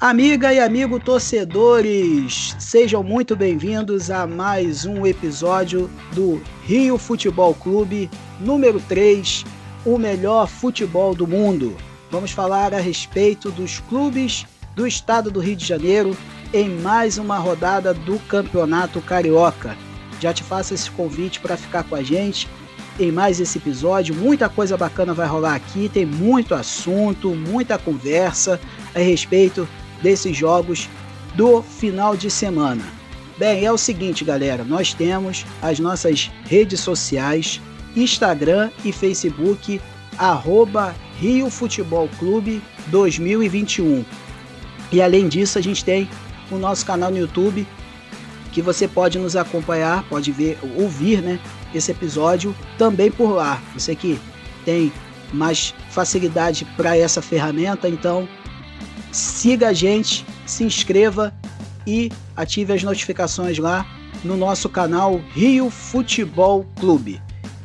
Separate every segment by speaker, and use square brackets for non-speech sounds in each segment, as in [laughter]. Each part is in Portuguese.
Speaker 1: Amiga e amigo torcedores, sejam muito bem-vindos a mais um episódio do Rio Futebol Clube número 3, o melhor futebol do mundo. Vamos falar a respeito dos clubes do estado do Rio de Janeiro em mais uma rodada do Campeonato Carioca. Já te faço esse convite para ficar com a gente em mais esse episódio. Muita coisa bacana vai rolar aqui, tem muito assunto, muita conversa a respeito desses jogos do final de semana. Bem, é o seguinte, galera, nós temos as nossas redes sociais, Instagram e Facebook, arroba Rio Futebol Clube 2021. E além disso, a gente tem o nosso canal no YouTube, que você pode nos acompanhar, pode ver, ouvir, né, esse episódio também por lá. Você que tem mais facilidade para essa ferramenta, então siga a gente, se inscreva e ative as notificações lá no nosso canal Rio Futebol Clube.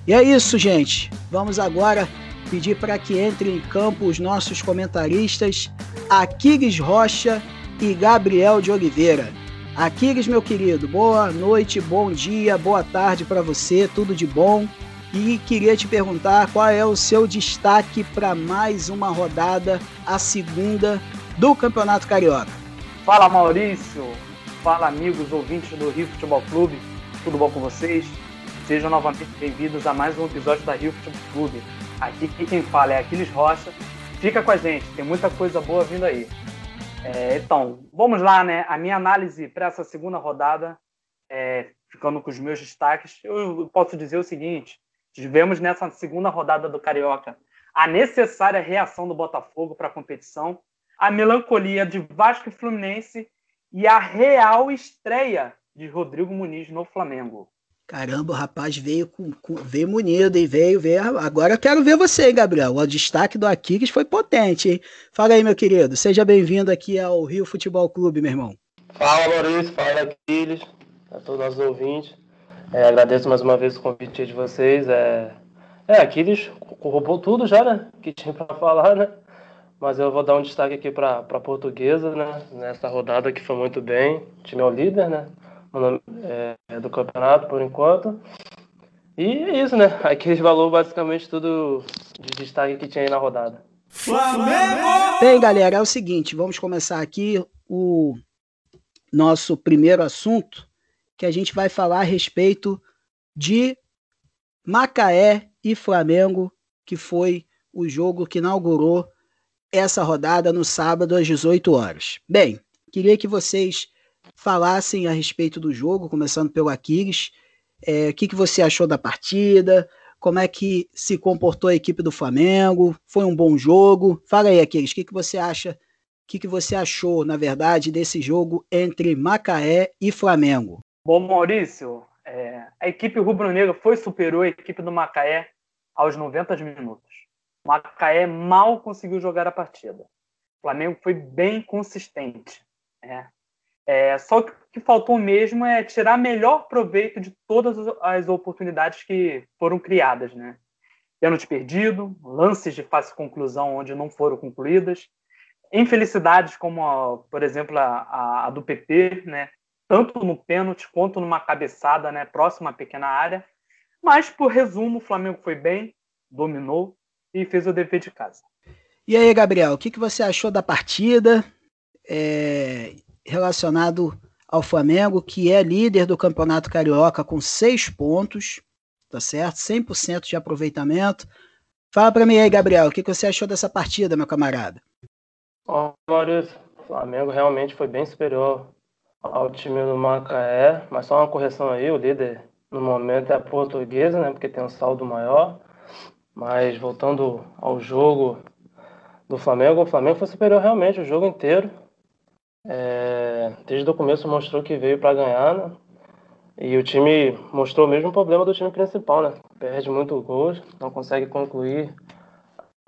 Speaker 1: E é isso, gente. Vamos agora pedir para que entrem em campo os nossos comentaristas Aquiles Rocha e Gabriel de Oliveira. Aquiles, meu querido, boa noite, bom dia, boa tarde para você, tudo de bom. E queria te perguntar qual é o seu destaque para mais uma rodada, a segunda do Campeonato Carioca.
Speaker 2: Fala Maurício, fala amigos ouvintes do Rio Futebol Clube, tudo bom com vocês? Sejam novamente bem-vindos a mais um episódio da Rio Futebol Clube. Aqui quem fala é Aquiles Rocha. Fica com a gente, tem muita coisa boa vindo aí. É, então, vamos lá, né? A minha análise para essa segunda rodada, é, ficando com os meus destaques, eu posso dizer o seguinte: tivemos nessa segunda rodada do Carioca a necessária reação do Botafogo para a competição a melancolia de Vasco e Fluminense e a real estreia de Rodrigo Muniz no Flamengo.
Speaker 1: Caramba, o rapaz veio com, com veio munido e veio, veio. Agora eu quero ver você, hein, Gabriel. O destaque do Aquiles foi potente, hein? Fala aí, meu querido. Seja bem-vindo aqui ao Rio Futebol Clube, meu irmão.
Speaker 3: Fala, Maurício. Fala, Aquiles. A todos os ouvintes. É, agradeço mais uma vez o convite de vocês. É, é Aquiles roubou tudo já, né? Que tinha para falar, né? Mas eu vou dar um destaque aqui para a portuguesa, né? Nessa rodada que foi muito bem. O time é o líder, né? É, do campeonato por enquanto. E é isso, né? Aqui falou basicamente tudo de destaque que tinha aí na rodada.
Speaker 1: Flamengo! Bem, galera, é o seguinte, vamos começar aqui o nosso primeiro assunto, que a gente vai falar a respeito de Macaé e Flamengo, que foi o jogo que inaugurou essa rodada no sábado às 18 horas. Bem, queria que vocês falassem a respeito do jogo, começando pelo Aquiles. É, o que, que você achou da partida? Como é que se comportou a equipe do Flamengo? Foi um bom jogo? Fala aí, Aquiles, o que, que você acha? O que, que você achou, na verdade, desse jogo entre Macaé e Flamengo?
Speaker 2: Bom, Maurício, é, a equipe rubro-negra foi superou a equipe do Macaé aos 90 minutos. O Macaé mal conseguiu jogar a partida. O Flamengo foi bem consistente. Né? É, só que o que faltou mesmo é tirar melhor proveito de todas as oportunidades que foram criadas. Né? Pênalti perdido, lances de fácil conclusão onde não foram concluídas, infelicidades como, por exemplo, a, a, do PP, né? tanto no pênalti quanto numa cabeçada né? próxima à pequena área. Mas, por resumo, o Flamengo foi bem, dominou, e fez o dever de casa.
Speaker 1: E aí, Gabriel, o que, que você achou da partida é, relacionado ao Flamengo, que é líder do Campeonato Carioca com seis pontos, tá certo? 100% de aproveitamento. Fala para mim aí, Gabriel, o que, que você achou dessa partida, meu camarada?
Speaker 3: Ó, Maurício, o Flamengo realmente foi bem superior ao time do Macaé, mas só uma correção aí, o líder no momento é a portuguesa, né, porque tem um saldo maior. Mas voltando ao jogo do Flamengo, o Flamengo foi superior realmente o jogo inteiro. É, desde o começo mostrou que veio para ganhar, né? E o time mostrou o mesmo problema do time principal, né? Perde muito gols, não consegue concluir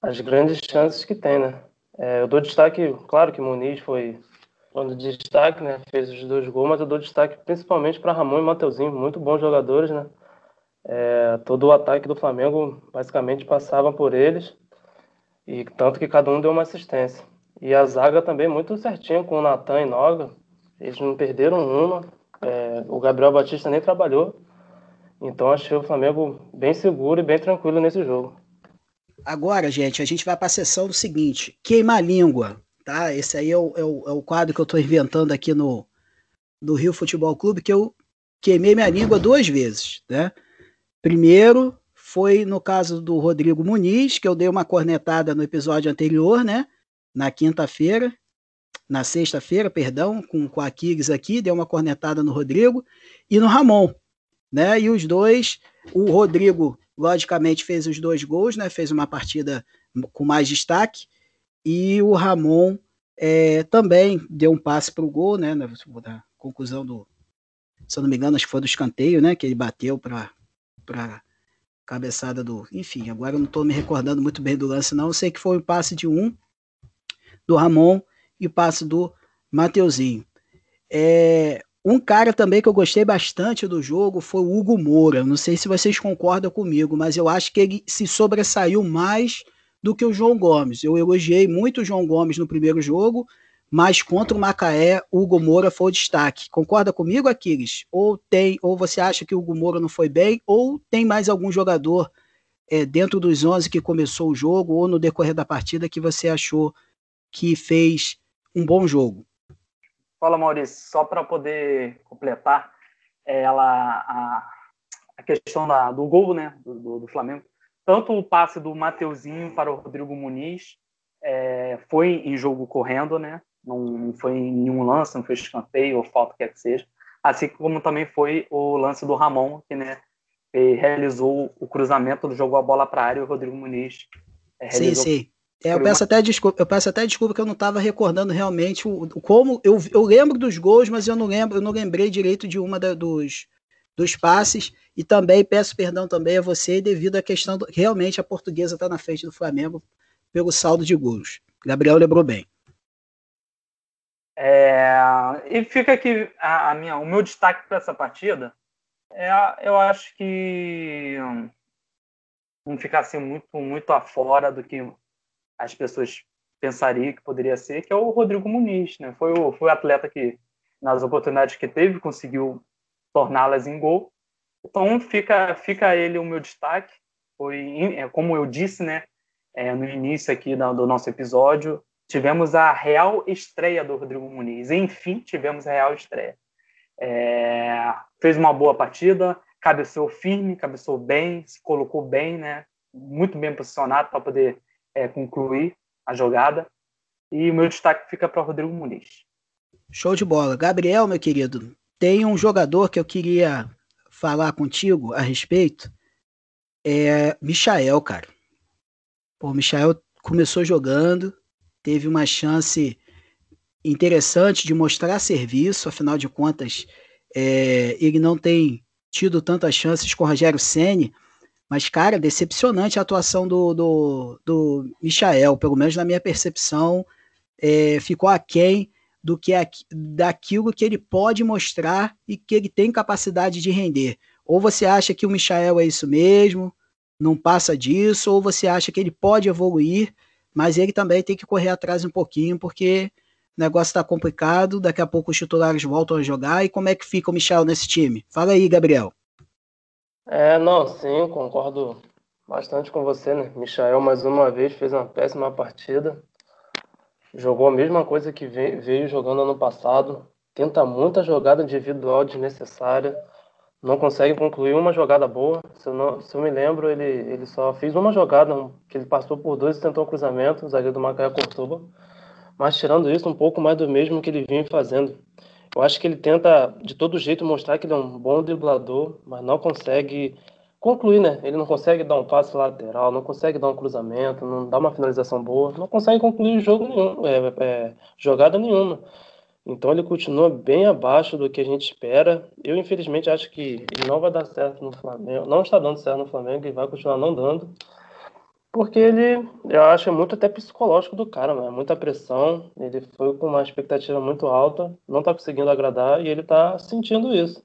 Speaker 3: as grandes chances que tem, né? É, eu dou destaque, claro que Muniz foi quando de destaque, né? Fez os dois gols, mas eu dou destaque principalmente para Ramon e Mateuzinho, muito bons jogadores, né? É, todo o ataque do Flamengo basicamente passava por eles, e tanto que cada um deu uma assistência. E a zaga também muito certinho com o Natan e Noga. Eles não perderam uma. É, o Gabriel Batista nem trabalhou. Então achei o Flamengo bem seguro e bem tranquilo nesse jogo.
Speaker 1: Agora, gente, a gente vai para a sessão do seguinte: queimar língua. Tá? Esse aí é o, é o, é o quadro que eu estou inventando aqui no, no Rio Futebol Clube, que eu queimei minha língua duas vezes. Né? Primeiro foi no caso do Rodrigo Muniz, que eu dei uma cornetada no episódio anterior, né? Na quinta-feira, na sexta-feira, perdão, com, com a Kiggs aqui, deu uma cornetada no Rodrigo e no Ramon, né? E os dois, o Rodrigo, logicamente, fez os dois gols, né? Fez uma partida com mais destaque, e o Ramon é, também deu um passe para o gol, né? Na conclusão do. Se eu não me engano, acho que foi do escanteio, né? Que ele bateu para para cabeçada do. Enfim, agora eu não estou me recordando muito bem do lance, não. Eu sei que foi o passe de um do Ramon e o passe do Mateuzinho. É, um cara também que eu gostei bastante do jogo foi o Hugo Moura. Não sei se vocês concordam comigo, mas eu acho que ele se sobressaiu mais do que o João Gomes. Eu elogiei muito o João Gomes no primeiro jogo, mas contra o Macaé, o Hugo Moura foi o destaque. Concorda comigo, Aquiles? Ou tem, ou você acha que o Hugo Moura não foi bem, ou tem mais algum jogador é, dentro dos 11 que começou o jogo, ou no decorrer da partida que você achou que fez um bom jogo?
Speaker 2: Fala, Maurício. Só para poder completar, ela, a, a questão da, do gol né, do, do Flamengo, tanto o passe do Mateuzinho para o Rodrigo Muniz é, foi em jogo correndo, né? Não, foi em nenhum lance, não foi escanteio ou falta, quer que seja. Assim como também foi o lance do Ramon, que né, realizou o cruzamento, jogou a bola para a área e o Rodrigo Muniz
Speaker 1: é, Sim, sim. É, eu, peço até desculpa, eu peço até desculpa que eu não estava recordando realmente o, o, como. Eu, eu lembro dos gols, mas eu não lembro, eu não lembrei direito de uma da, dos, dos passes e também peço perdão também a você devido à questão do, realmente a portuguesa está na frente do Flamengo pelo saldo de gols. Gabriel lembrou bem.
Speaker 2: É, e fica aqui a, a, minha, o meu destaque para essa partida. É, eu acho que não ficar assim muito muito afora do que as pessoas pensariam que poderia ser, que é o Rodrigo Muniz, né? Foi o, foi o atleta que nas oportunidades que teve conseguiu torná-las em gol. Então fica fica ele o meu destaque. Foi é, como eu disse, né, é, no início aqui do, do, nosso episódio, tivemos a real estreia do Rodrigo Muniz. Enfim, tivemos a real estreia. É, fez uma boa partida, cabeceou firme, cabeceou bem, se colocou bem, né? Muito bem posicionado para poder é, concluir a jogada. E o meu destaque fica para Rodrigo Muniz.
Speaker 1: Show de bola. Gabriel, meu querido, tem um jogador que eu queria falar contigo a respeito. É Michael, cara. Pô, o Michael começou jogando, teve uma chance interessante de mostrar serviço, afinal de contas, é, ele não tem tido tantas chances com o Rogério Ceni, mas, cara, decepcionante a atuação do, do, do Michael, pelo menos na minha percepção, é, ficou aquém do que daquilo que ele pode mostrar e que ele tem capacidade de render. Ou você acha que o Michael é isso mesmo, não passa disso, ou você acha que ele pode evoluir, mas ele também tem que correr atrás um pouquinho, porque o negócio está complicado, daqui a pouco os titulares voltam a jogar, e como é que fica o Michel nesse time? Fala aí, Gabriel.
Speaker 3: É, não, sim, concordo bastante com você, né? Michael mais uma vez fez uma péssima partida jogou a mesma coisa que veio jogando ano passado, tenta muita jogada individual desnecessária, não consegue concluir uma jogada boa. Se eu, não, se eu me lembro, ele, ele só fez uma jogada, que ele passou por dois e tentou um cruzamento, o zagueiro do Macaé cortou. Mas tirando isso, um pouco mais do mesmo que ele vinha fazendo. Eu acho que ele tenta, de todo jeito, mostrar que ele é um bom driblador, mas não consegue concluir, né? Ele não consegue dar um passe lateral, não consegue dar um cruzamento, não dá uma finalização boa, não consegue concluir jogo nenhum, é, é, jogada nenhuma. Então ele continua bem abaixo do que a gente espera. Eu infelizmente acho que ele não vai dar certo no Flamengo, não está dando certo no Flamengo e vai continuar não dando. Porque ele, eu acho, é muito até psicológico do cara, né? muita pressão. Ele foi com uma expectativa muito alta, não está conseguindo agradar e ele está sentindo isso.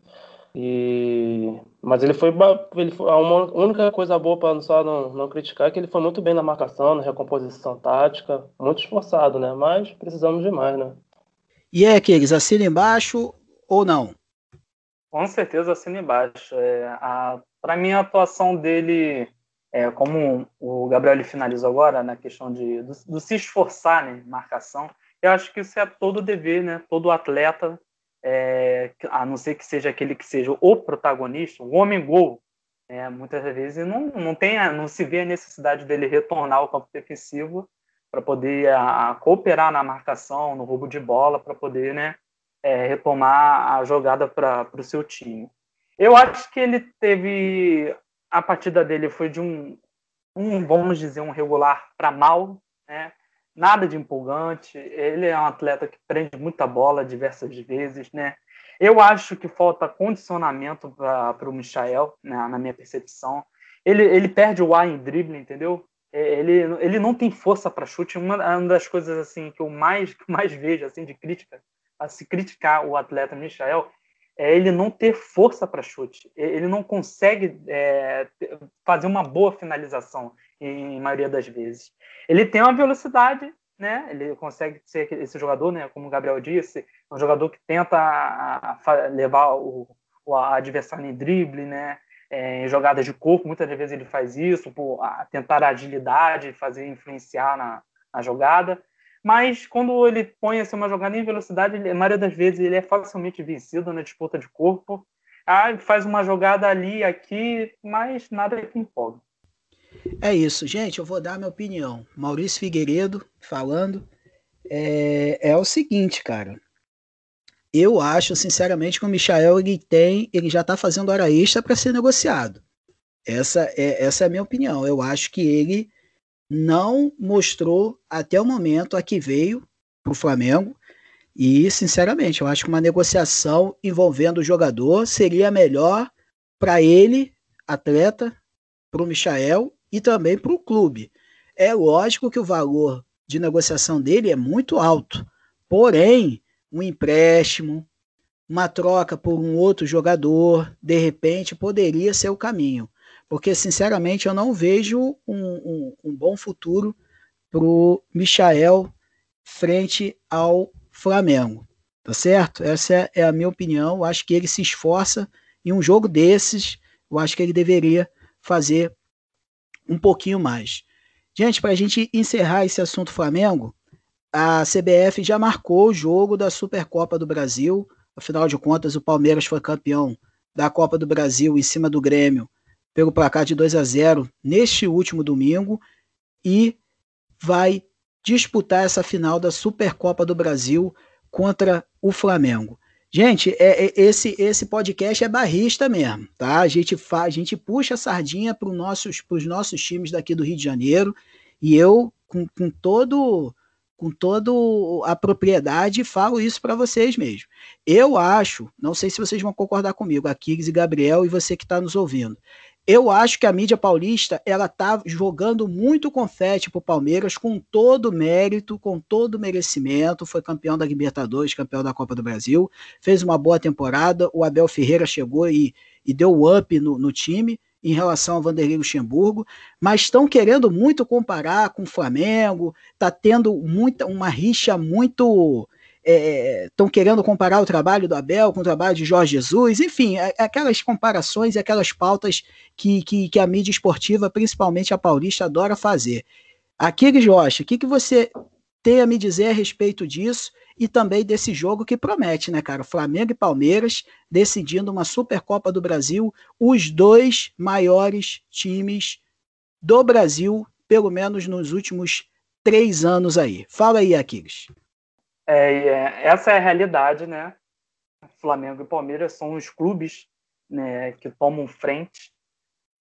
Speaker 3: E mas ele foi, ele foi a única coisa boa para só não, não criticar é que ele foi muito bem na marcação, na recomposição tática, muito esforçado, né? Mas precisamos de mais, né?
Speaker 1: E é aqueles assina embaixo ou não?
Speaker 2: Com certeza assina embaixo. É, para mim a atuação dele é, como o Gabriel finalizou agora na questão de do, do, se esforçar, né, marcação, eu acho que isso é todo dever, né, todo atleta, é, a não ser que seja aquele que seja o protagonista, o homem gol, é, muitas vezes não não tem não se vê a necessidade dele retornar ao campo defensivo para poder a, a, cooperar na marcação, no roubo de bola, para poder, né, é, retomar a jogada para o seu time. Eu acho que ele teve a partida dele foi de um, um vamos dizer, um regular para mal, né? Nada de empolgante. Ele é um atleta que prende muita bola diversas vezes, né? Eu acho que falta condicionamento para o Michael, né, na minha percepção. Ele, ele perde o ar em drible, entendeu? É, ele, ele não tem força para chute. Uma, uma, das coisas assim que eu mais, mais vejo assim de crítica, a se criticar o atleta Michael, é ele não ter força para chute. Ele não consegue é, fazer uma boa finalização em, em, maioria das vezes. Ele tem uma velocidade, né? Ele consegue ser esse jogador, né? Como o Gabriel disse, um jogador que tenta a, a levar o, o adversário em drible, né? É, em jogadas de corpo, muitas vezes ele faz isso, por tentar a agilidade, fazer influenciar na, na jogada mas quando ele põe assim, uma jogada em velocidade, ele, a maioria das vezes ele é facilmente vencido na disputa de corpo. Ah, faz uma jogada ali, aqui, mas nada que empolga.
Speaker 1: É isso, gente. Eu vou dar minha opinião. Maurício Figueiredo falando. É, é o seguinte, cara. Eu acho, sinceramente, que o Michael ele tem, ele já está fazendo hora extra para ser negociado. Essa é, essa é a minha opinião. Eu acho que ele não mostrou até o momento a que veio para o Flamengo. E, sinceramente, eu acho que uma negociação envolvendo o jogador seria melhor para ele, atleta, para o Michael e também para o clube. É lógico que o valor de negociação dele é muito alto, porém, um empréstimo, uma troca por um outro jogador, de repente, poderia ser o caminho porque sinceramente eu não vejo um, um, um bom futuro para o Michael frente ao Flamengo. Tá certo? Essa é a minha opinião. Eu acho que ele se esforça em um jogo desses. Eu acho que ele deveria fazer um pouquinho mais. Gente, para a gente encerrar esse assunto Flamengo, a CBF já marcou o jogo da Supercopa do Brasil. Afinal de contas, o Palmeiras foi campeão da Copa do Brasil em cima do Grêmio pelo placar de 2 a 0 neste último domingo e vai disputar essa final da Supercopa do Brasil contra o Flamengo. Gente, é, é, esse esse podcast é barrista mesmo, tá? A gente, fa, a gente puxa a sardinha para os nossos, nossos times daqui do Rio de Janeiro e eu, com, com todo com toda a propriedade, falo isso para vocês mesmo. Eu acho, não sei se vocês vão concordar comigo, a e Gabriel e você que está nos ouvindo. Eu acho que a mídia paulista ela tá jogando muito confete pro Palmeiras com todo mérito, com todo merecimento. Foi campeão da Libertadores, campeão da Copa do Brasil, fez uma boa temporada. O Abel Ferreira chegou e, e deu up no, no time em relação ao Vanderlei Luxemburgo, mas estão querendo muito comparar com o Flamengo, tá tendo muita, uma rixa muito estão é, querendo comparar o trabalho do Abel com o trabalho de Jorge Jesus, enfim, é, é aquelas comparações e aquelas pautas que, que, que, a mídia esportiva, principalmente a paulista, adora fazer. Aquiles Rocha, o que, que você tem a me dizer a respeito disso e também desse jogo que promete, né, cara? Flamengo e Palmeiras decidindo uma Supercopa do Brasil, os dois maiores times do Brasil, pelo menos nos últimos três anos aí. Fala aí, Aquiles.
Speaker 2: É, é, essa é a realidade, né? Flamengo e Palmeiras são os clubes né, que tomam frente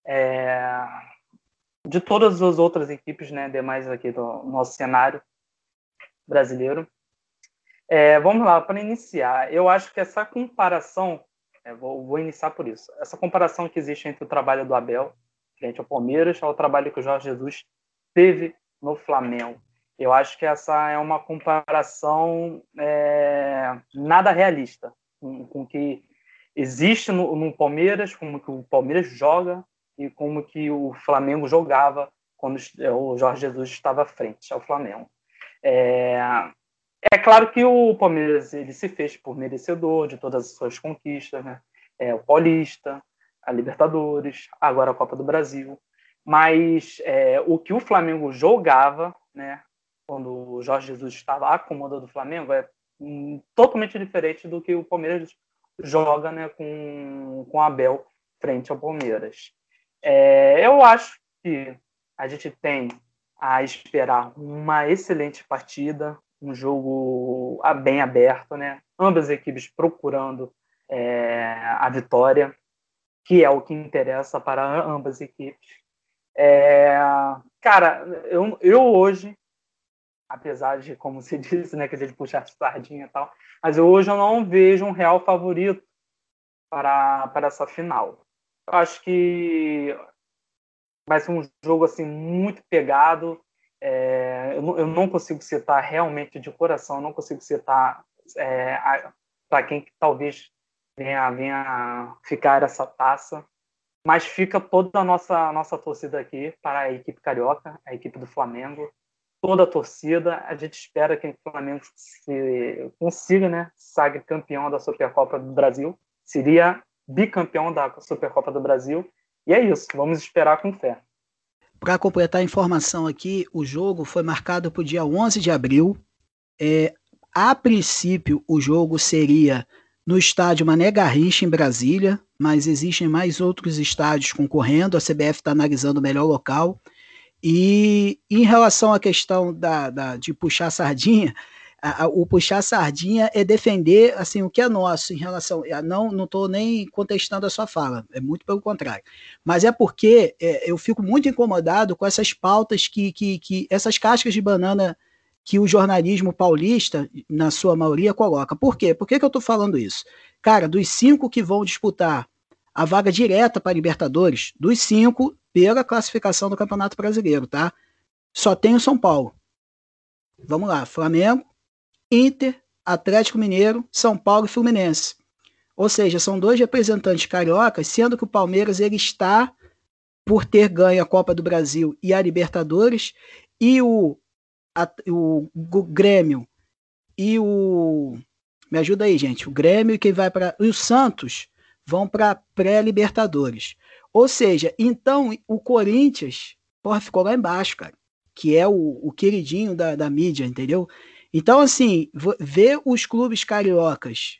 Speaker 2: é, de todas as outras equipes, né, demais aqui do nosso cenário brasileiro. É, vamos lá, para iniciar, eu acho que essa comparação, é, vou, vou, iniciar por isso, essa comparação que existe entre o trabalho do Abel frente ao Palmeiras ao trabalho que o Jorge Jesus teve no Flamengo. Eu acho que essa é uma comparação é, nada realista com, com que existe no, no Palmeiras, como que o Palmeiras joga e como que o Flamengo jogava quando o Jorge Jesus estava à frente ao Flamengo. É, é claro que o Palmeiras ele se fez por merecedor de todas as suas conquistas, né? É, o Paulista, a Libertadores, agora a Copa do Brasil. Mas é, o que o Flamengo jogava, né, quando o Jorge Jesus estava acomodando o Flamengo, é hum, totalmente diferente do que o Palmeiras joga né, com, com Abel frente ao Palmeiras. É, eu acho que a gente tem a esperar uma excelente partida, um jogo bem aberto, né? Ambas as equipes procurando é, a vitória, que é o que interessa para ambas as equipes. É, cara, eu, eu hoje, apesar de, como se [laughs] disse, né, que a gente puxar sardinha e tal, mas eu, hoje eu não vejo um real favorito para, para essa final. Eu acho que vai ser um jogo assim muito pegado. É, eu, eu, não consigo citar realmente de coração, não consigo citar é, para quem que talvez venha, venha ficar essa taça, mas fica toda a nossa, nossa torcida aqui para a equipe carioca, a equipe do Flamengo, toda a torcida. A gente espera que o Flamengo se, consiga, né, sague campeão da Supercopa do Brasil. Seria bicampeão da Supercopa do Brasil. E é isso, vamos esperar com fé.
Speaker 1: Para completar a informação aqui, o jogo foi marcado para o dia 11 de abril. É, a princípio, o jogo seria no estádio Mané Garrincha, em Brasília, mas existem mais outros estádios concorrendo. A CBF está analisando o melhor local. E em relação à questão da, da de puxar sardinha, a, a, o puxar sardinha é defender assim o que é nosso em relação. Não não estou nem contestando a sua fala, é muito pelo contrário. Mas é porque é, eu fico muito incomodado com essas pautas que, que, que essas cascas de banana que o jornalismo paulista, na sua maioria, coloca. Por quê? Por que, que eu estou falando isso? Cara, dos cinco que vão disputar a vaga direta para Libertadores, dos cinco, pela classificação do Campeonato Brasileiro, tá? Só tem o São Paulo. Vamos lá, Flamengo, Inter, Atlético Mineiro, São Paulo e Fluminense. Ou seja, são dois representantes cariocas, sendo que o Palmeiras ele está por ter ganho a Copa do Brasil e a Libertadores, e o a, o, o Grêmio e o. Me ajuda aí, gente. O Grêmio e quem vai para. E o Santos vão para pré-Libertadores. Ou seja, então o Corinthians porra, ficou lá embaixo, cara. Que é o, o queridinho da, da mídia, entendeu? Então, assim, ver os clubes cariocas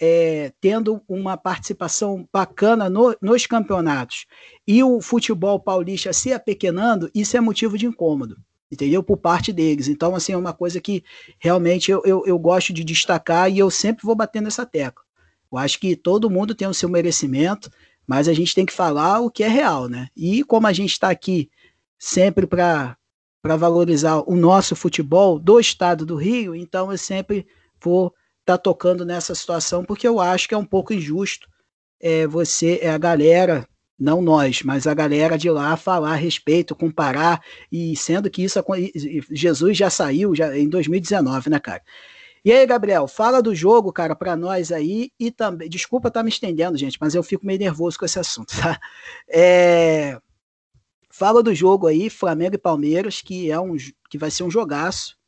Speaker 1: é, tendo uma participação bacana no, nos campeonatos e o futebol paulista se apequenando, isso é motivo de incômodo entendeu? Por parte deles. Então, assim, é uma coisa que realmente eu, eu, eu gosto de destacar e eu sempre vou bater nessa tecla. Eu acho que todo mundo tem o seu merecimento, mas a gente tem que falar o que é real, né? E como a gente está aqui sempre para valorizar o nosso futebol do estado do Rio, então eu sempre vou estar tá tocando nessa situação, porque eu acho que é um pouco injusto é, você, é a galera não nós, mas a galera de lá falar a respeito, comparar, e sendo que isso Jesus já saiu já em 2019, né, cara? E aí, Gabriel, fala do jogo, cara, para nós aí e também, desculpa estar tá me estendendo, gente, mas eu fico meio nervoso com esse assunto, [laughs] tá? É, fala do jogo aí, Flamengo e Palmeiras, que é um que vai ser um jogaço.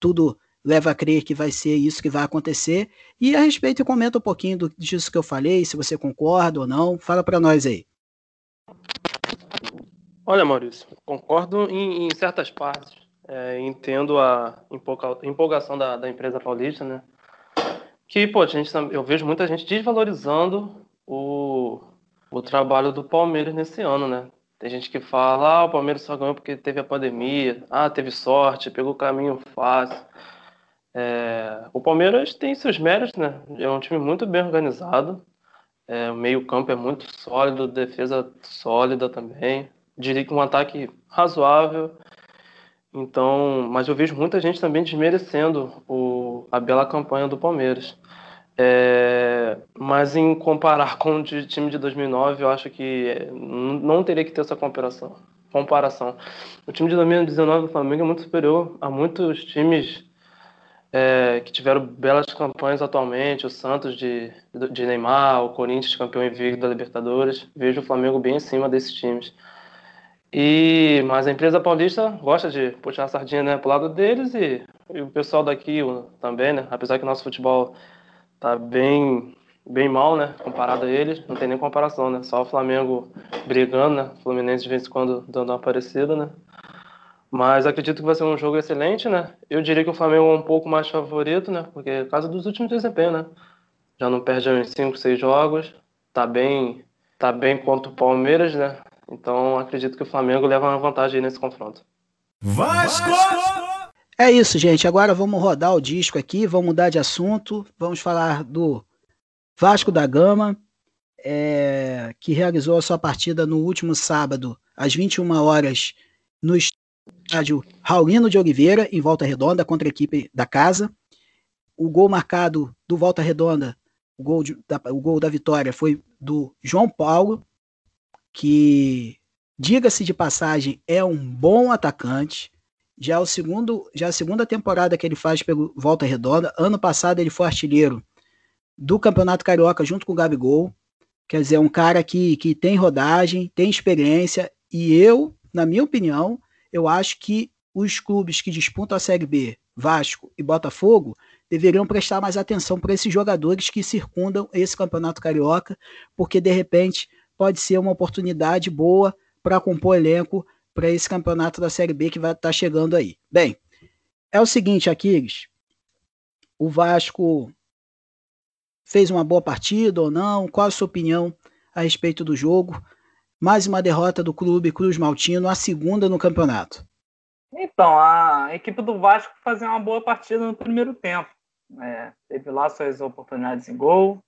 Speaker 1: Tudo leva a crer que vai ser isso que vai acontecer. E a respeito, comenta um pouquinho do, disso que eu falei, se você concorda ou não. Fala para nós aí.
Speaker 3: Olha, Maurício, concordo em, em certas partes. É, entendo a empolgação da, da, empresa paulista, né? Que, pô, gente, eu vejo muita gente desvalorizando o, o trabalho do Palmeiras nesse ano, né? Tem gente que fala, ah, o Palmeiras só ganhou porque teve a pandemia, ah, teve sorte, pegou o caminho fácil. É, o Palmeiras tem seus méritos, né? É um time muito bem organizado. É, o meio-campo é muito sólido, defesa sólida também. Diria que um ataque razoável. Então, mas eu vejo muita gente também desmerecendo o, a bela campanha do Palmeiras. É, mas em comparar com o time de 2009, eu acho que não teria que ter essa comparação. comparação. O time de 2019 do Flamengo é muito superior a muitos times é, que tiveram belas campanhas atualmente, o Santos de, de Neymar, o Corinthians campeão invicto da Libertadores. Vejo o Flamengo bem em cima desses times. E, mas a empresa paulista gosta de puxar a sardinha né, pro lado deles e, e o pessoal daqui também, né? Apesar que o nosso futebol tá bem, bem mal, né? Comparado a eles, não tem nem comparação, né? Só o Flamengo brigando, né? O Fluminense de vez em quando dando uma parecida, né? Mas acredito que vai ser um jogo excelente, né? Eu diria que o Flamengo é um pouco mais favorito, né? Porque é caso dos últimos desempenhos, né? Já não perde uns 5, 6 jogos. Tá bem, tá bem contra o Palmeiras, né? Então acredito que o Flamengo leva uma vantagem nesse confronto.
Speaker 1: Vasco! É isso, gente. Agora vamos rodar o disco aqui, vamos mudar de assunto. Vamos falar do Vasco da Gama, é, que realizou a sua partida no último sábado, às 21 horas, no estádio Raulino de Oliveira, em Volta Redonda, contra a equipe da casa. O gol marcado do Volta Redonda, o gol, de, da, o gol da vitória, foi do João Paulo, que, diga-se de passagem, é um bom atacante. Já é o segundo, já é a segunda temporada que ele faz pelo Volta Redonda. Ano passado ele foi artilheiro do Campeonato Carioca junto com o Gabigol. Quer dizer, é um cara que, que tem rodagem, tem experiência, e eu, na minha opinião, eu acho que os clubes que disputam a Série B, Vasco e Botafogo, deveriam prestar mais atenção para esses jogadores que circundam esse campeonato carioca, porque de repente pode ser uma oportunidade boa para compor elenco para esse campeonato da Série B que vai estar tá chegando aí. Bem, é o seguinte, Aquiles, o Vasco fez uma boa partida ou não? Qual a sua opinião a respeito do jogo? Mais uma derrota do clube Cruz Maltino, a segunda no campeonato.
Speaker 2: Então, a equipe do Vasco fazia uma boa partida no primeiro tempo. É, teve lá suas oportunidades em gol,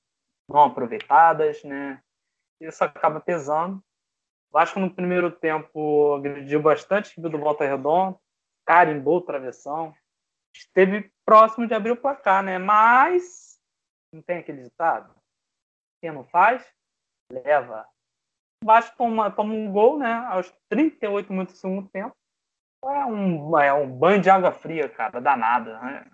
Speaker 2: não aproveitadas, né? Isso acaba pesando. O Vasco no primeiro tempo agrediu bastante equipe do Volta Redonda, carimbou travessão, esteve próximo de abrir o placar, né? Mas não tem aquele ditado? Quem não faz, leva. O Vasco toma, toma um gol, né? Aos 38 minutos do segundo tempo. É um, é um banho de água fria, cara, danada. Né?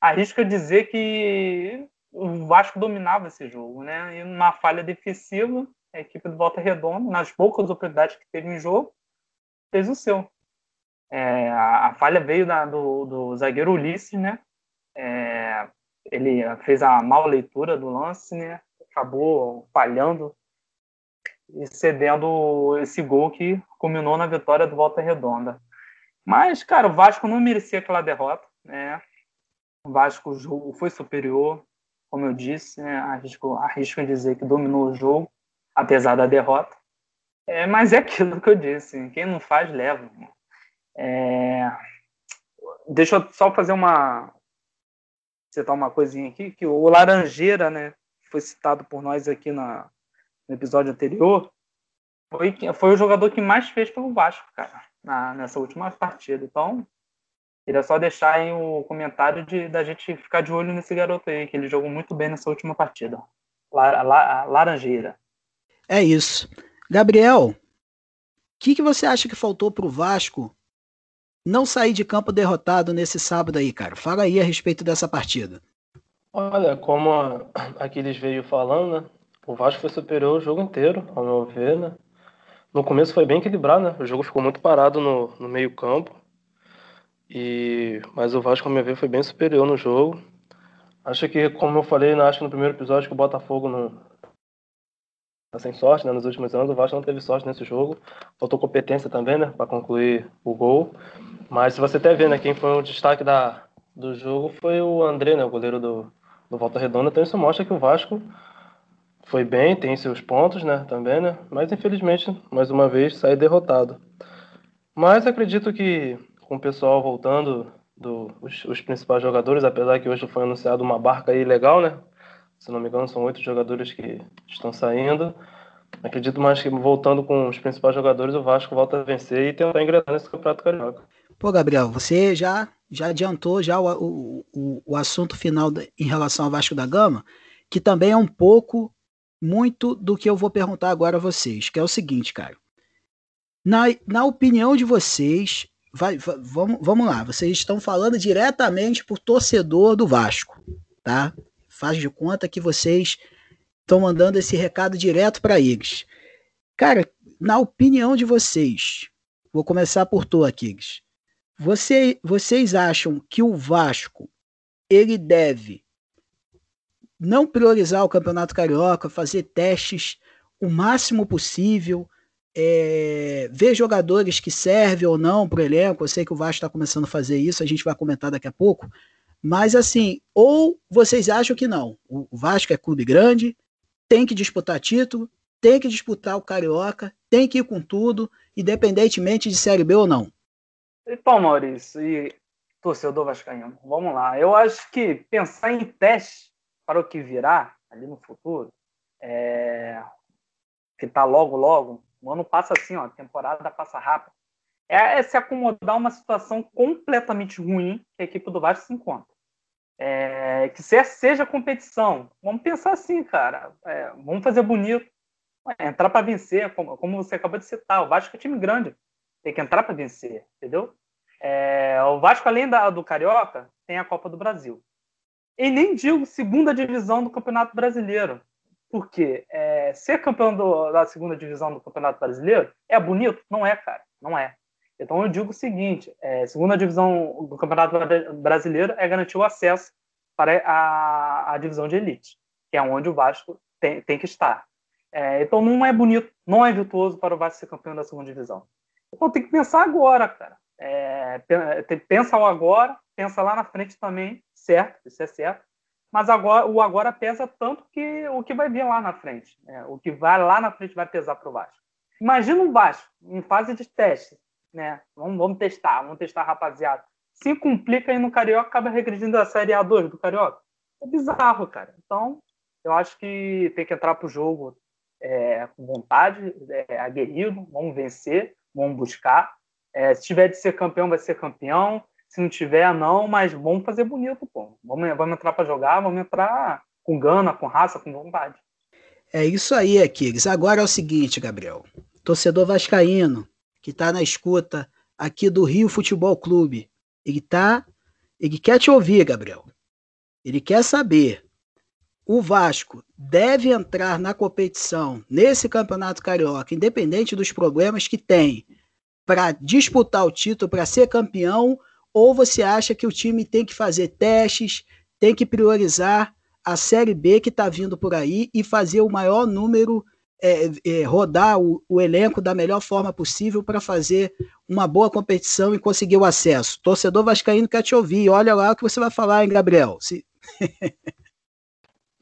Speaker 2: Arrisca dizer que o Vasco dominava esse jogo, né? E numa falha defensiva, a equipe do Volta Redonda, nas poucas oportunidades que teve em jogo, fez o seu. É, a, a, falha veio da, do, do, zagueiro Ulisses, né? É, ele fez a mal leitura do lance, né? Acabou falhando e cedendo esse gol que culminou na vitória do Volta Redonda. Mas, cara, o Vasco não merecia aquela derrota, né? O Vasco foi superior, como eu disse, né? arrisco, arrisco dizer que dominou o jogo, apesar da derrota. É, mas é aquilo que eu disse, quem não faz, leva. É... Deixa eu só fazer uma. citar uma coisinha aqui, que o Laranjeira, né? Foi citado por nós aqui na, no episódio anterior. Foi, foi o jogador que mais fez pelo Vasco, cara, na, nessa última partida. Então, Queria só deixar aí o comentário de, da gente ficar de olho nesse garoto aí, que ele jogou muito bem nessa última partida. La, la, laranjeira.
Speaker 1: É isso. Gabriel, o que, que você acha que faltou para o Vasco não sair de campo derrotado nesse sábado aí, cara? Fala aí a respeito dessa partida.
Speaker 3: Olha, como Aquiles veio falando, né? O Vasco foi superior o jogo inteiro, ao meu ver, né? No começo foi bem equilibrado, né? O jogo ficou muito parado no, no meio campo. E, mas o Vasco, ao meu ver, foi bem superior no jogo. Acho que, como eu falei, acho que no primeiro episódio, que o Botafogo não tá sem sorte, né? Nos últimos anos, o Vasco não teve sorte nesse jogo. Faltou competência também, né? Para concluir o gol. Mas se você até vê, né? Quem foi o destaque da, do jogo foi o André, né? O goleiro do, do Volta Redonda. Então isso mostra que o Vasco foi bem, tem seus pontos, né? Também, né? Mas infelizmente, mais uma vez, saiu derrotado. Mas acredito que com o pessoal voltando, do, os, os, principais jogadores, apesar que hoje foi anunciado uma barca aí legal, né? Se não me engano, são oito jogadores que estão saindo. Acredito mais que voltando com os principais jogadores, o Vasco volta a vencer e tentar engrenar nesse Campeonato Carioca.
Speaker 1: Pô, Gabriel, você já, já adiantou já o, o, o assunto final em relação ao Vasco da Gama, que também é um pouco, muito do que eu vou perguntar agora a vocês, que é o seguinte, cara. Na, na opinião de vocês, vai, vai, vamos, vamos lá, vocês estão falando diretamente por torcedor do Vasco, tá? Faz de conta que vocês estão mandando esse recado direto para eles. Cara, na opinião de vocês, vou começar por tu, Aquiles. Você, vocês acham que o Vasco ele deve não priorizar o Campeonato Carioca, fazer testes o máximo possível, é, ver jogadores que servem ou não para o elenco. Eu sei que o Vasco está começando a fazer isso, a gente vai comentar daqui a pouco. Mas assim, ou vocês acham que não? O Vasco é clube grande, tem que disputar título, tem que disputar o Carioca, tem que ir com tudo, independentemente de Série B ou não.
Speaker 2: Então, Maurício, e torcedor vascaíno, vamos lá. Eu acho que pensar em teste para o que virá ali no futuro, é... que está logo, logo, o ano passa assim, ó, a temporada passa rápido. É, é se acomodar uma situação completamente ruim que a equipe do Vasco se encontra. É, que seja competição. Vamos pensar assim, cara. É, vamos fazer bonito. É, entrar para vencer, como, como, você acabou de citar. O Vasco é time grande. Tem que entrar para vencer, entendeu? É, o Vasco, além da, do Carioca, tem a Copa do Brasil. E nem digo segunda divisão do Campeonato Brasileiro. Porque é, ser campeão do, da segunda divisão do Campeonato Brasileiro é bonito? Não é, cara. Não é. Então eu digo o seguinte: é, segunda divisão do Campeonato Brasileiro é garantir o acesso para a, a divisão de elite, que é onde o Vasco tem, tem que estar. É, então não é bonito, não é virtuoso para o Vasco ser campeão da segunda divisão. Então tem que pensar agora, cara. É, pensa o agora, pensa lá na frente também, certo? Isso é certo mas agora o agora pesa tanto que o que vai vir lá na frente. Né? O que vai lá na frente vai pesar para o Vasco. Imagina um Vasco em fase de teste. Né? Vamos, vamos testar, vamos testar, rapaziada. Se complica aí no Carioca, acaba regredindo a Série A2 do Carioca. É bizarro, cara. Então, eu acho que tem que entrar para o jogo é, com vontade, é, aguerrido, vamos vencer, vamos buscar. É, se tiver de ser campeão, vai ser campeão. Se não tiver, não, mas vamos fazer bonito, pô. Vamos, vamos entrar para jogar, vamos entrar com gana, com raça, com vontade.
Speaker 1: É isso aí, Aquiles. Agora é o seguinte, Gabriel. Torcedor vascaíno que está na escuta aqui do Rio Futebol Clube, ele tá, ele quer te ouvir, Gabriel. Ele quer saber. O Vasco deve entrar na competição nesse Campeonato Carioca, independente dos problemas que tem, para disputar o título, para ser campeão ou você acha que o time tem que fazer testes, tem que priorizar a Série B que está vindo por aí e fazer o maior número, é, é, rodar o, o, elenco da melhor forma possível para fazer uma boa competição e conseguir o acesso? Torcedor Vascaíno quer te ouvir. Olha lá o que você vai falar, hein, Gabriel? Se... [laughs]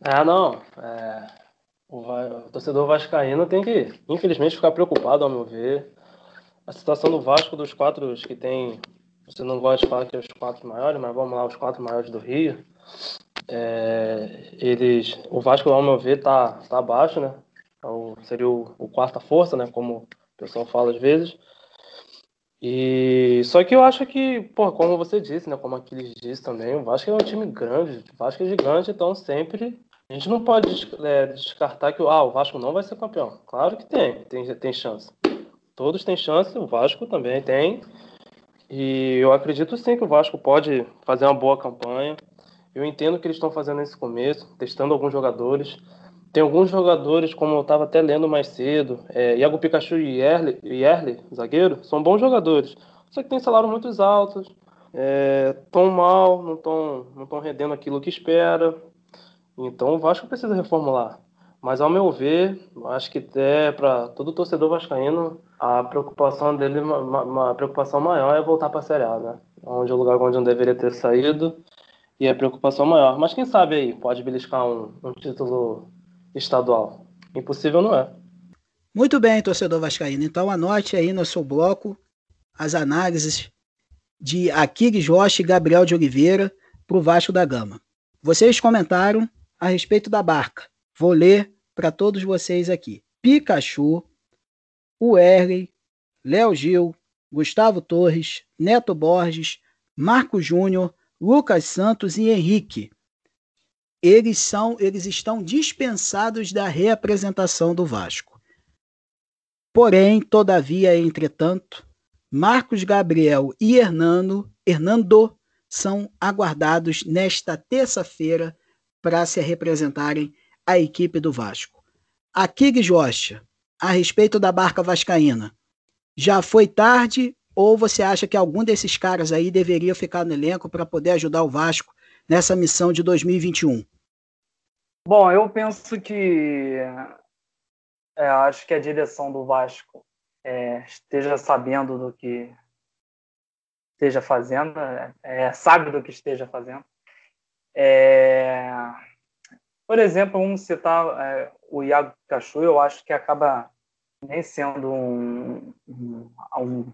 Speaker 3: ah, não. É, o, o torcedor Vascaíno tem que, infelizmente, ficar preocupado, ao meu ver. A situação do Vasco, dos quatro que tem você não gosta de falar que é os quatro maiores, mas vamos lá, os quatro maiores do Rio. É, eles, o Vasco, ao meu ver, tá, tá abaixo, né? Então, seria o, o quarta força, né? Como o pessoal fala às vezes. E só que eu acho que, pô, como você disse, né? Como Aquiles disse também, o Vasco é um time grande, o Vasco é gigante, então sempre a gente não pode é, descartar que ah, o Vasco não vai ser campeão. Claro que tem, tem, tem chance. Todos têm chance, o Vasco também tem. E eu acredito sim que o Vasco pode fazer uma boa campanha. Eu entendo que eles estão fazendo nesse começo, testando alguns jogadores. Tem alguns jogadores, como eu estava até lendo mais cedo, é, Iago Pikachu e Yerli, Yerli, zagueiro, são bons jogadores. Só que tem salários muito altos, é, mal, não estão não tão rendendo aquilo que espera. Então o Vasco precisa reformular. Mas ao meu ver, acho que é para todo torcedor vascaíno a preocupação dele, uma, uma preocupação maior é voltar para a Série A, né? Onde é o lugar onde não deveria ter saído e a preocupação maior. Mas quem sabe aí pode beliscar um, um título estadual? Impossível não é.
Speaker 1: Muito bem, torcedor vascaíno. Então anote aí no seu bloco as análises de Aquiles Rocha e Gabriel de Oliveira para o Vasco da Gama. Vocês comentaram a respeito da barca. Vou ler para todos vocês aqui. Pikachu o Léo Gil, Gustavo Torres, Neto Borges, Marco Júnior, Lucas Santos e Henrique. Eles são, eles estão dispensados da reapresentação do Vasco. Porém, todavia, entretanto, Marcos Gabriel e Hernando, Hernando são aguardados nesta terça-feira para se representarem a equipe do Vasco. Aqui, Jocha, a respeito da barca vascaína, já foi tarde ou você acha que algum desses caras aí deveria ficar no elenco para poder ajudar o Vasco nessa missão de 2021?
Speaker 2: Bom, eu penso que é, acho que a direção do Vasco é, esteja sabendo do que esteja fazendo, é, é, sabe do que esteja fazendo. É, por exemplo, vamos citar é, o Iago Pikachu, eu acho que acaba nem sendo um, um, um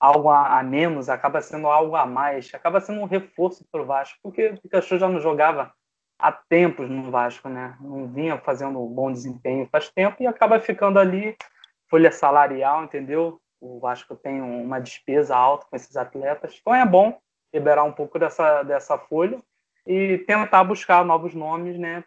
Speaker 2: algo a, a, menos, acaba sendo algo a mais, acaba sendo um reforço para o Vasco, porque o Pikachu já não jogava há tempos no Vasco, né? Não vinha fazendo um bom desempenho faz tempo e acaba ficando ali folha salarial, entendeu? O Vasco tem uma despesa alta com esses atletas, então é bom liberar um pouco dessa, dessa folha e tentar buscar novos nomes, né?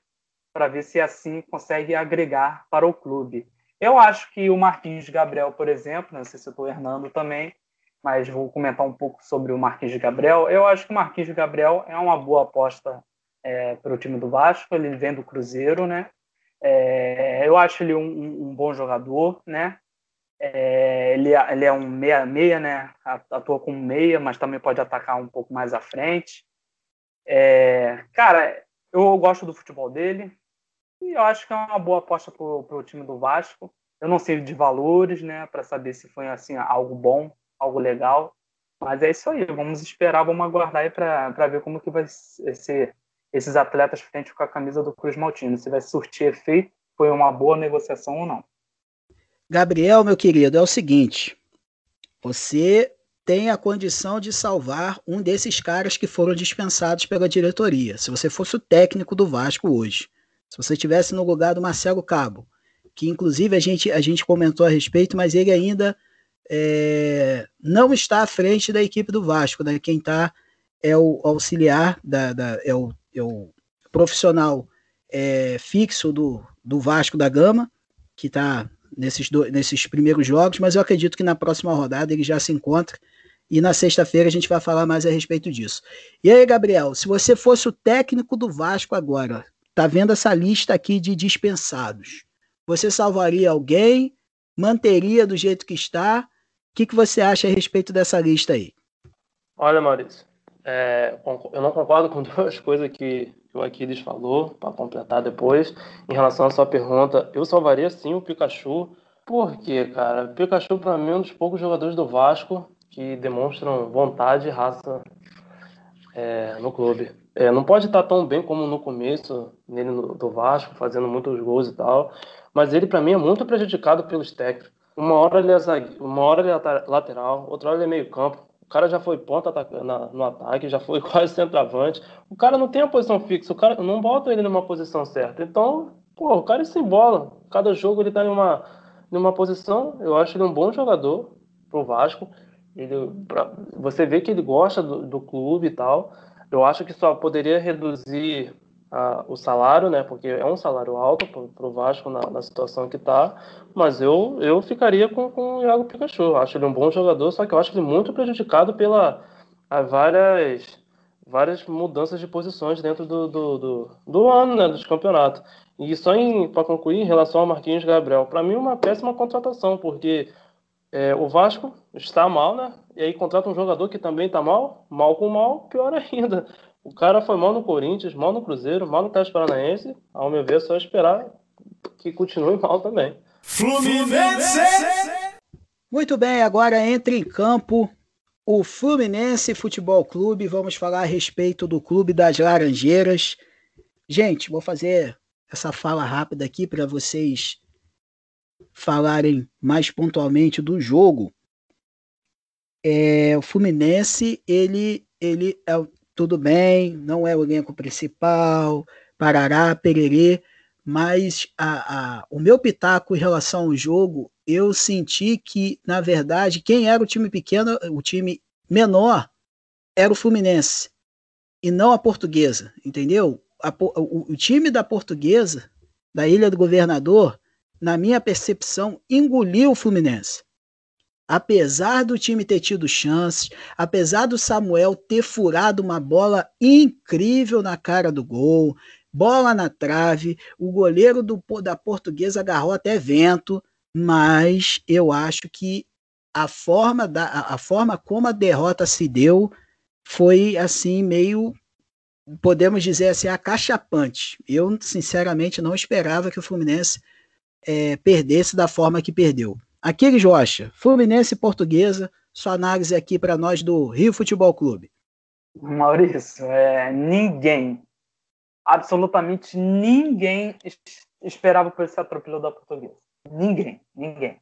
Speaker 2: Para ver se assim consegue agregar para o clube. Eu acho que o Marquinhos Gabriel, por exemplo, não sei se o Hernando também, mas vou comentar um pouco sobre o Marquinhos Gabriel. Eu acho que o Marquinhos Gabriel é uma boa aposta é, para o time do Vasco, ele vem do Cruzeiro, né? É, eu acho ele um, um, bom jogador, né? É, ele, ele é um meia-meia, né? Atua como meia, mas também pode atacar um pouco mais à frente. É, cara, eu gosto do futebol dele e eu acho que é uma boa aposta para o time do Vasco. Eu não sei de valores, né? Para saber se foi assim algo bom, algo legal. Mas é isso aí, vamos esperar, vamos aguardar aí para ver como que vai ser esses atletas frente com a camisa do Cruz Maltino. Se vai surtir efeito, foi uma boa negociação ou não.
Speaker 1: Gabriel, meu querido, é o seguinte: você tem a condição de salvar um desses caras que foram dispensados pela diretoria. Se você fosse o técnico do Vasco hoje, se você estivesse no lugar do Marcelo Cabo, que inclusive a gente, a gente comentou a respeito, mas ele ainda é, não está à frente da equipe do Vasco, né? Quem está é o auxiliar, da, da, é, o, o profissional é, fixo do, do Vasco da Gama, que está nesses, nesses primeiros jogos, mas eu acredito que na próxima rodada ele já se encontra. E na sexta-feira a gente vai falar mais a respeito disso. E aí, Gabriel, se você fosse o técnico do Vasco agora, tá vendo essa lista aqui de dispensados, você salvaria alguém? Manteria do jeito que está? O que, que você acha a respeito dessa lista aí?
Speaker 3: Olha, Maurício, é, eu não concordo com [laughs] duas coisas que, o Aquiles falou, para completar depois. Em relação à sua pergunta, eu salvaria sim o Pikachu. Por quê, cara? O Pikachu, para mim, é um dos poucos jogadores do Vasco que demonstram vontade e raça é, no clube. É, não pode estar tão bem como no começo, nele no, do Vasco, fazendo muitos gols e tal, mas ele, para mim, é muito prejudicado pelos técnicos. Uma hora ele é zague... uma hora ele é lateral, outra hora ele é meio campo. Cara já foi ponta no ataque, já foi [laughs] quase centroavante. O cara não tem a posição fixa, o cara não bota ele numa posição certa. Então, pô, o cara se embola. Cada jogo ele tá em uma, numa posição. Eu acho ele um bom jogador pro Vasco. Ele, pra, você vê que ele gosta do, do clube e tal. Eu acho que só poderia reduzir a, o salário, né? Porque é um salário alto para o Vasco na, na, situação que está. Mas eu, eu ficaria com, com o Iago Pikachu. Acho ele um bom jogador, só que eu acho ele muito prejudicado pela várias, várias mudanças de posições dentro do, do, do, do ano, né? Dos campeonatos. E só para concluir, em relação ao Marquinhos Gabriel, para mim é uma péssima contratação, porque é, o Vasco está mal, né? E aí contrata um jogador que também está mal, mal com mal, pior [laughs] ainda. O cara foi mal no Corinthians, mal no Cruzeiro, mal no Atlético Paranaense. Ao meu ver, é só esperar que continue mal também. Fluminense!
Speaker 1: Muito bem, agora entra em campo o Fluminense Futebol Clube. Vamos falar a respeito do Clube das Laranjeiras. Gente, vou fazer essa fala rápida aqui para vocês falarem mais pontualmente do jogo. É, o Fluminense, ele, ele é, tudo bem, não é o elenco principal, parará, pererê, mas a, a, o meu pitaco em relação ao jogo, eu senti que, na verdade, quem era o time pequeno, o time menor, era o Fluminense, e não a portuguesa, entendeu? A, o, o time da portuguesa, da Ilha do Governador, na minha percepção, engoliu o Fluminense. Apesar do time ter tido chances, apesar do Samuel ter furado uma bola incrível na cara do gol, bola na trave, o goleiro do, da Portuguesa agarrou até vento, mas eu acho que a forma, da, a forma como a derrota se deu foi assim meio podemos dizer assim acachapante. Eu sinceramente não esperava que o Fluminense é, perdesse da forma que perdeu. Aquiles Rocha, Fluminense Portuguesa, sua análise aqui para nós do Rio Futebol Clube.
Speaker 2: Maurício, é, ninguém, absolutamente ninguém esperava por esse atropelo da Portuguesa. Ninguém, ninguém.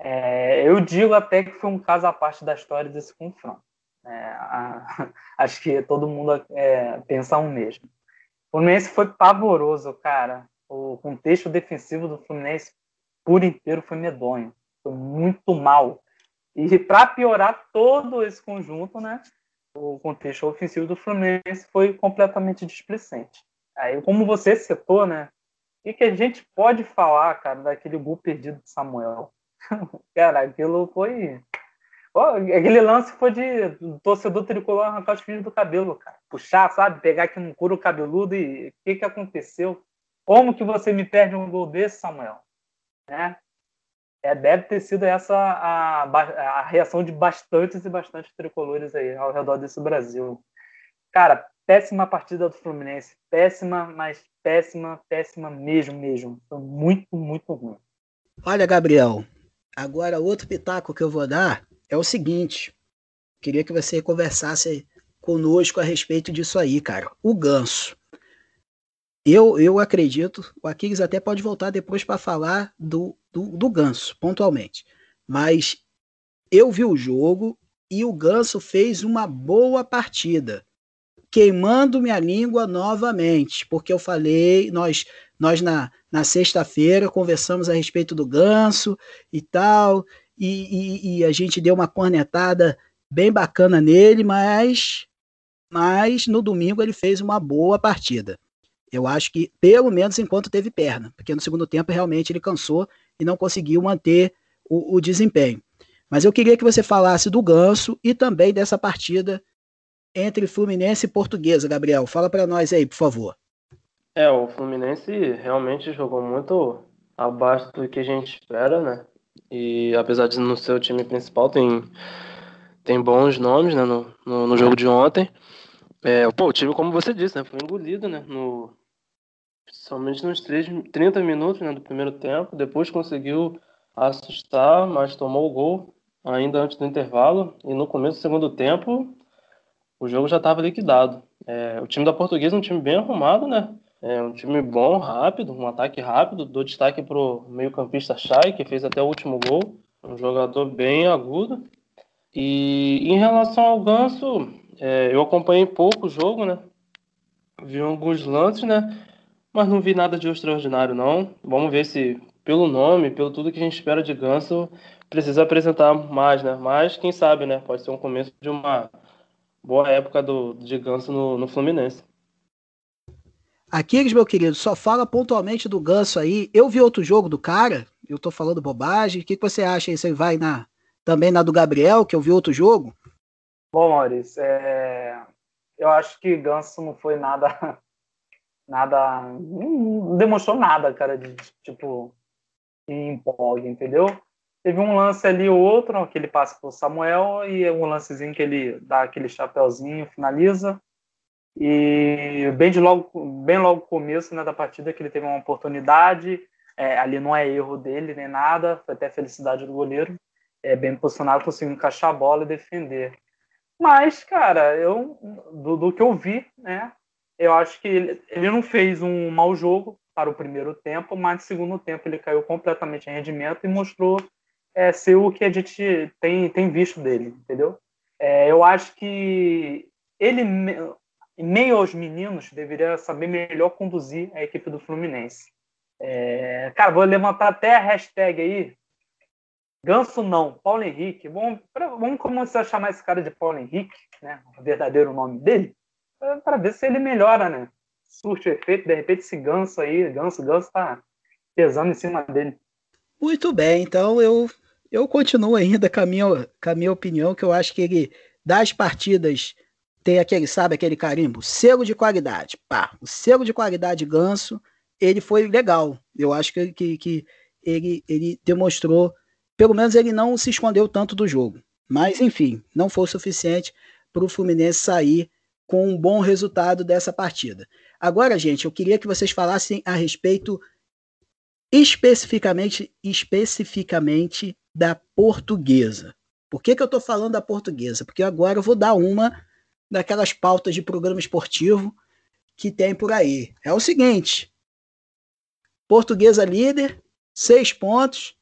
Speaker 2: É, eu digo até que foi um caso à parte da história desse confronto. É, a, [laughs] acho que todo mundo é, pensa o mesmo. O Fluminense foi pavoroso, cara. O contexto defensivo do Fluminense por inteiro foi medonho. Muito mal. E para piorar todo esse conjunto, né, o contexto ofensivo do Fluminense foi completamente displicente. Aí, como você citou, né, o que, a gente pode falar, cara, daquele gol perdido de Samuel? [laughs] cara, aquilo foi. Oh, aquele lance foi de do torcedor tricolor arrancar os fios do cabelo, cara. Puxar, sabe? Pegar aqui no couro cabeludo e o que, que aconteceu? Como que você me perde um gol desse, Samuel? Né? É, deve ter sido essa a, a reação de bastantes e bastantes tricolores aí ao redor desse Brasil. Cara, péssima partida do Fluminense. Péssima, mas péssima, péssima mesmo, mesmo. Muito, muito ruim.
Speaker 1: Olha, Gabriel, Agora, outro pitaco que eu vou dar é o seguinte: queria que você conversasse conosco a respeito disso aí, cara. O ganso. Eu, eu acredito, o Aquiles até pode voltar depois para falar do, do, do ganso, pontualmente. Mas eu vi o jogo e o ganso fez uma boa partida queimando minha língua novamente, porque eu falei, nós nós na, na sexta-feira conversamos a respeito do ganso e tal, e, e, e, a gente deu uma cornetada bem bacana nele, mas, mas no domingo ele fez uma boa partida. Eu acho que, pelo menos enquanto teve perna, porque no segundo tempo realmente ele cansou e não conseguiu manter o, o desempenho. Mas eu queria que você falasse do ganso e também dessa partida entre Fluminense e Portuguesa, Gabriel. Fala para nós aí, por favor.
Speaker 3: É, o Fluminense realmente jogou muito abaixo do que a gente espera, né? E apesar de não ser o time principal, tem, tem bons nomes né, no, no, no jogo de ontem. É, pô, o time, como você disse, né, foi engolido, né? No, somente nos 3, 30 minutos né, do primeiro tempo. Depois conseguiu assustar, mas tomou o gol ainda antes do intervalo. E no começo do segundo tempo, o jogo já estava liquidado. É, o time da Portuguesa é um time bem arrumado, né? É um time bom, rápido, um ataque rápido. Dou destaque pro meio-campista Chay, que fez até o último gol. Um jogador bem agudo. E em relação ao Ganso, é, eu acompanhei pouco o jogo, né? Vi alguns lances, né? Mas não vi nada de extraordinário, não. Vamos ver se, pelo nome, pelo tudo que a gente espera de Ganso, precisa apresentar mais, né? Mas, quem sabe, né? Pode ser um começo de uma boa época do, de Ganso no, no Fluminense.
Speaker 1: Aquiles, meu querido, só fala pontualmente do Ganso aí. Eu vi outro jogo do cara, eu tô falando bobagem. O que, que você acha aí? Você vai na também na do Gabriel, que eu vi outro jogo?
Speaker 2: Bom, Maurício, é... eu acho que Ganso não foi nada. Nada. Não demonstrou nada, cara, de tipo. Que entendeu? Teve um lance ali, outro, que ele passa pro Samuel, e um lancezinho que ele dá aquele chapéuzinho, finaliza. E bem, de logo, bem logo começo né, da partida que ele teve uma oportunidade, é, ali não é erro dele nem nada, foi até felicidade do goleiro, é bem posicionado, conseguiu encaixar a bola e defender. Mas, cara, eu do, do que eu vi, né, eu acho que ele, ele não fez um mau jogo para o primeiro tempo, mas no segundo tempo ele caiu completamente em rendimento e mostrou é, ser o que a gente tem, tem visto dele, entendeu? É, eu acho que ele, meio aos meninos, deveria saber melhor conduzir a equipe do Fluminense. É, cara, vou levantar até a hashtag aí. Ganso não, Paulo Henrique. Vamos, vamos começar a chamar esse cara de Paulo Henrique, né? O verdadeiro nome dele, para ver se ele melhora, né? Surte o efeito, de repente esse ganso aí, ganso, ganso tá pesando em cima dele.
Speaker 1: Muito bem, então eu eu continuo ainda com a, minha, com a minha opinião, que eu acho que ele, das partidas, tem aquele, sabe, aquele carimbo, selo de qualidade. Pá, o selo de qualidade ganso, ele foi legal. Eu acho que, que, que ele, ele demonstrou, pelo menos ele não se escondeu tanto do jogo. Mas, enfim, não foi suficiente para o Fluminense sair com um bom resultado dessa partida. Agora, gente, eu queria que vocês falassem a respeito especificamente, especificamente da portuguesa. Por que, que eu estou falando da portuguesa? Porque agora eu vou dar uma daquelas pautas de programa esportivo que tem por aí. É o seguinte: portuguesa líder, seis pontos.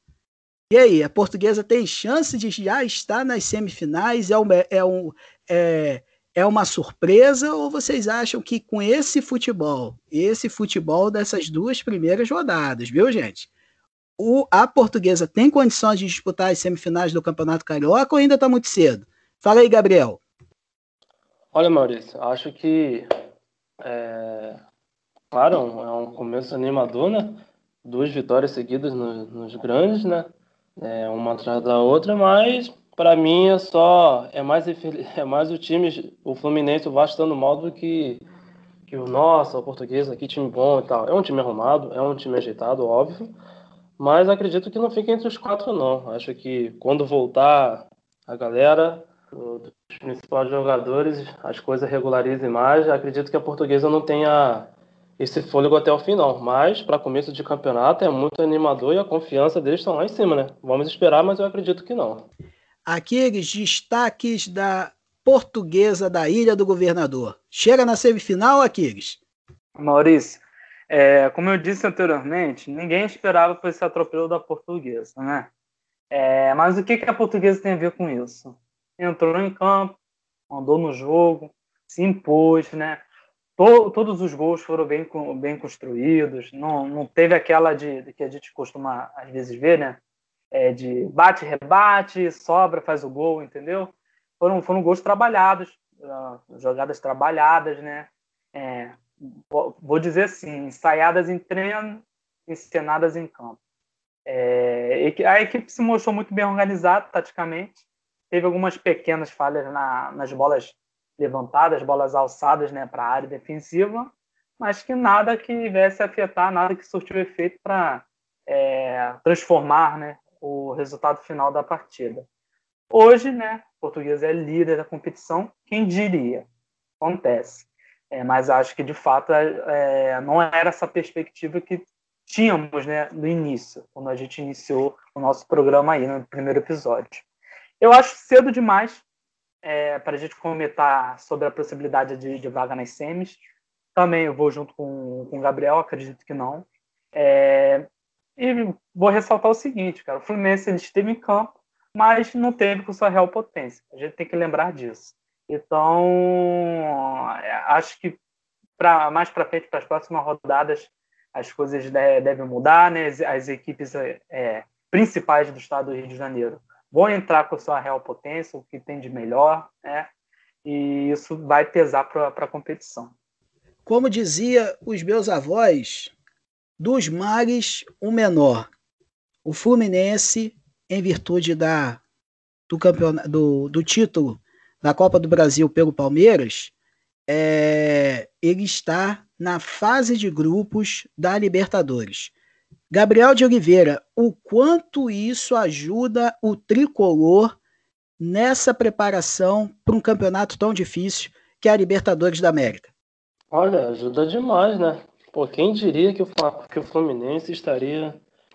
Speaker 1: E aí, a portuguesa tem chance de já estar nas semifinais? É, um, é, um, é, é uma surpresa ou vocês acham que com esse futebol, esse futebol dessas duas primeiras rodadas, viu, gente? O, a portuguesa tem condições de disputar as semifinais do Campeonato Carioca ou ainda está muito cedo? Fala aí, Gabriel.
Speaker 3: Olha, Maurício, acho que é, claro, é um começo animador, né? Duas vitórias seguidas no, nos grandes, né? É, uma atrás da outra, mas para mim é só é mais [laughs] é mais o time o Fluminense o Vasco estando mal do que que o nosso o português aqui time bom e tal. É um time arrumado é um time ajeitado óbvio mas acredito que não fica entre os quatro não. Acho que quando voltar a galera os principais jogadores as coisas regularizem mais. Acredito que a portuguesa não tenha esse fôlego até o final mas para começo de campeonato é muito animador e a confiança deles estão lá em cima né? Vamos esperar mas eu acredito que não
Speaker 1: aqueles destaques da portuguesa da Ilha do Governador. Chega na semifinal, Aquiles?
Speaker 2: Maurício, é, como eu disse anteriormente, ninguém esperava por esse atropelo da portuguesa, né? É, mas o que, que a portuguesa tem a ver com isso? Entrou em campo, andou no jogo, se impôs, né? todos os gols foram bem, bem construídos, não, não teve aquela de, de que a gente costuma às vezes ver, né? É, de bate, rebate, sobra, faz o gol, entendeu? Foram, foram gols trabalhados, uh, jogadas trabalhadas, né? É, vou dizer assim, ensaiadas em treino, encenadas em campo. É, a equipe se mostrou muito bem organizada taticamente, teve algumas pequenas falhas na, nas bolas levantadas, bolas alçadas né, para a área defensiva, mas que nada que viesse a afetar, nada que surtiu efeito para é, transformar né, o resultado final da partida. Hoje, né, o português é líder da competição, quem diria? Acontece. É, mas acho que, de fato, é, é, não era essa perspectiva que tínhamos né, no início, quando a gente iniciou o nosso programa aí no primeiro episódio. Eu acho cedo demais é, para a gente comentar sobre a possibilidade de, de, vaga nas semis. Também eu vou junto com, com o Gabriel, acredito que não. É, e vou ressaltar o seguinte, cara, o Fluminense ele esteve em campo, mas não teve com sua real potência. A gente tem que lembrar disso. Então, é, acho que para mais para frente, para as próximas rodadas, as coisas devem mudar, né? As, equipes é, principais do estado do Rio de Janeiro vão entrar com sua real potência, o que tem de melhor, né? E isso vai pesar para a competição.
Speaker 1: Como dizia os meus avós, dos mares, o menor. O Fluminense, em virtude da, do, campeonato, do, do título da Copa do Brasil pelo Palmeiras, é, ele está na fase de grupos da Libertadores. Gabriel de Oliveira, o quanto isso ajuda o tricolor nessa preparação para um campeonato tão difícil que é a Libertadores da América?
Speaker 3: Olha, ajuda demais, né? Pô, quem diria que o, que o Fluminense estaria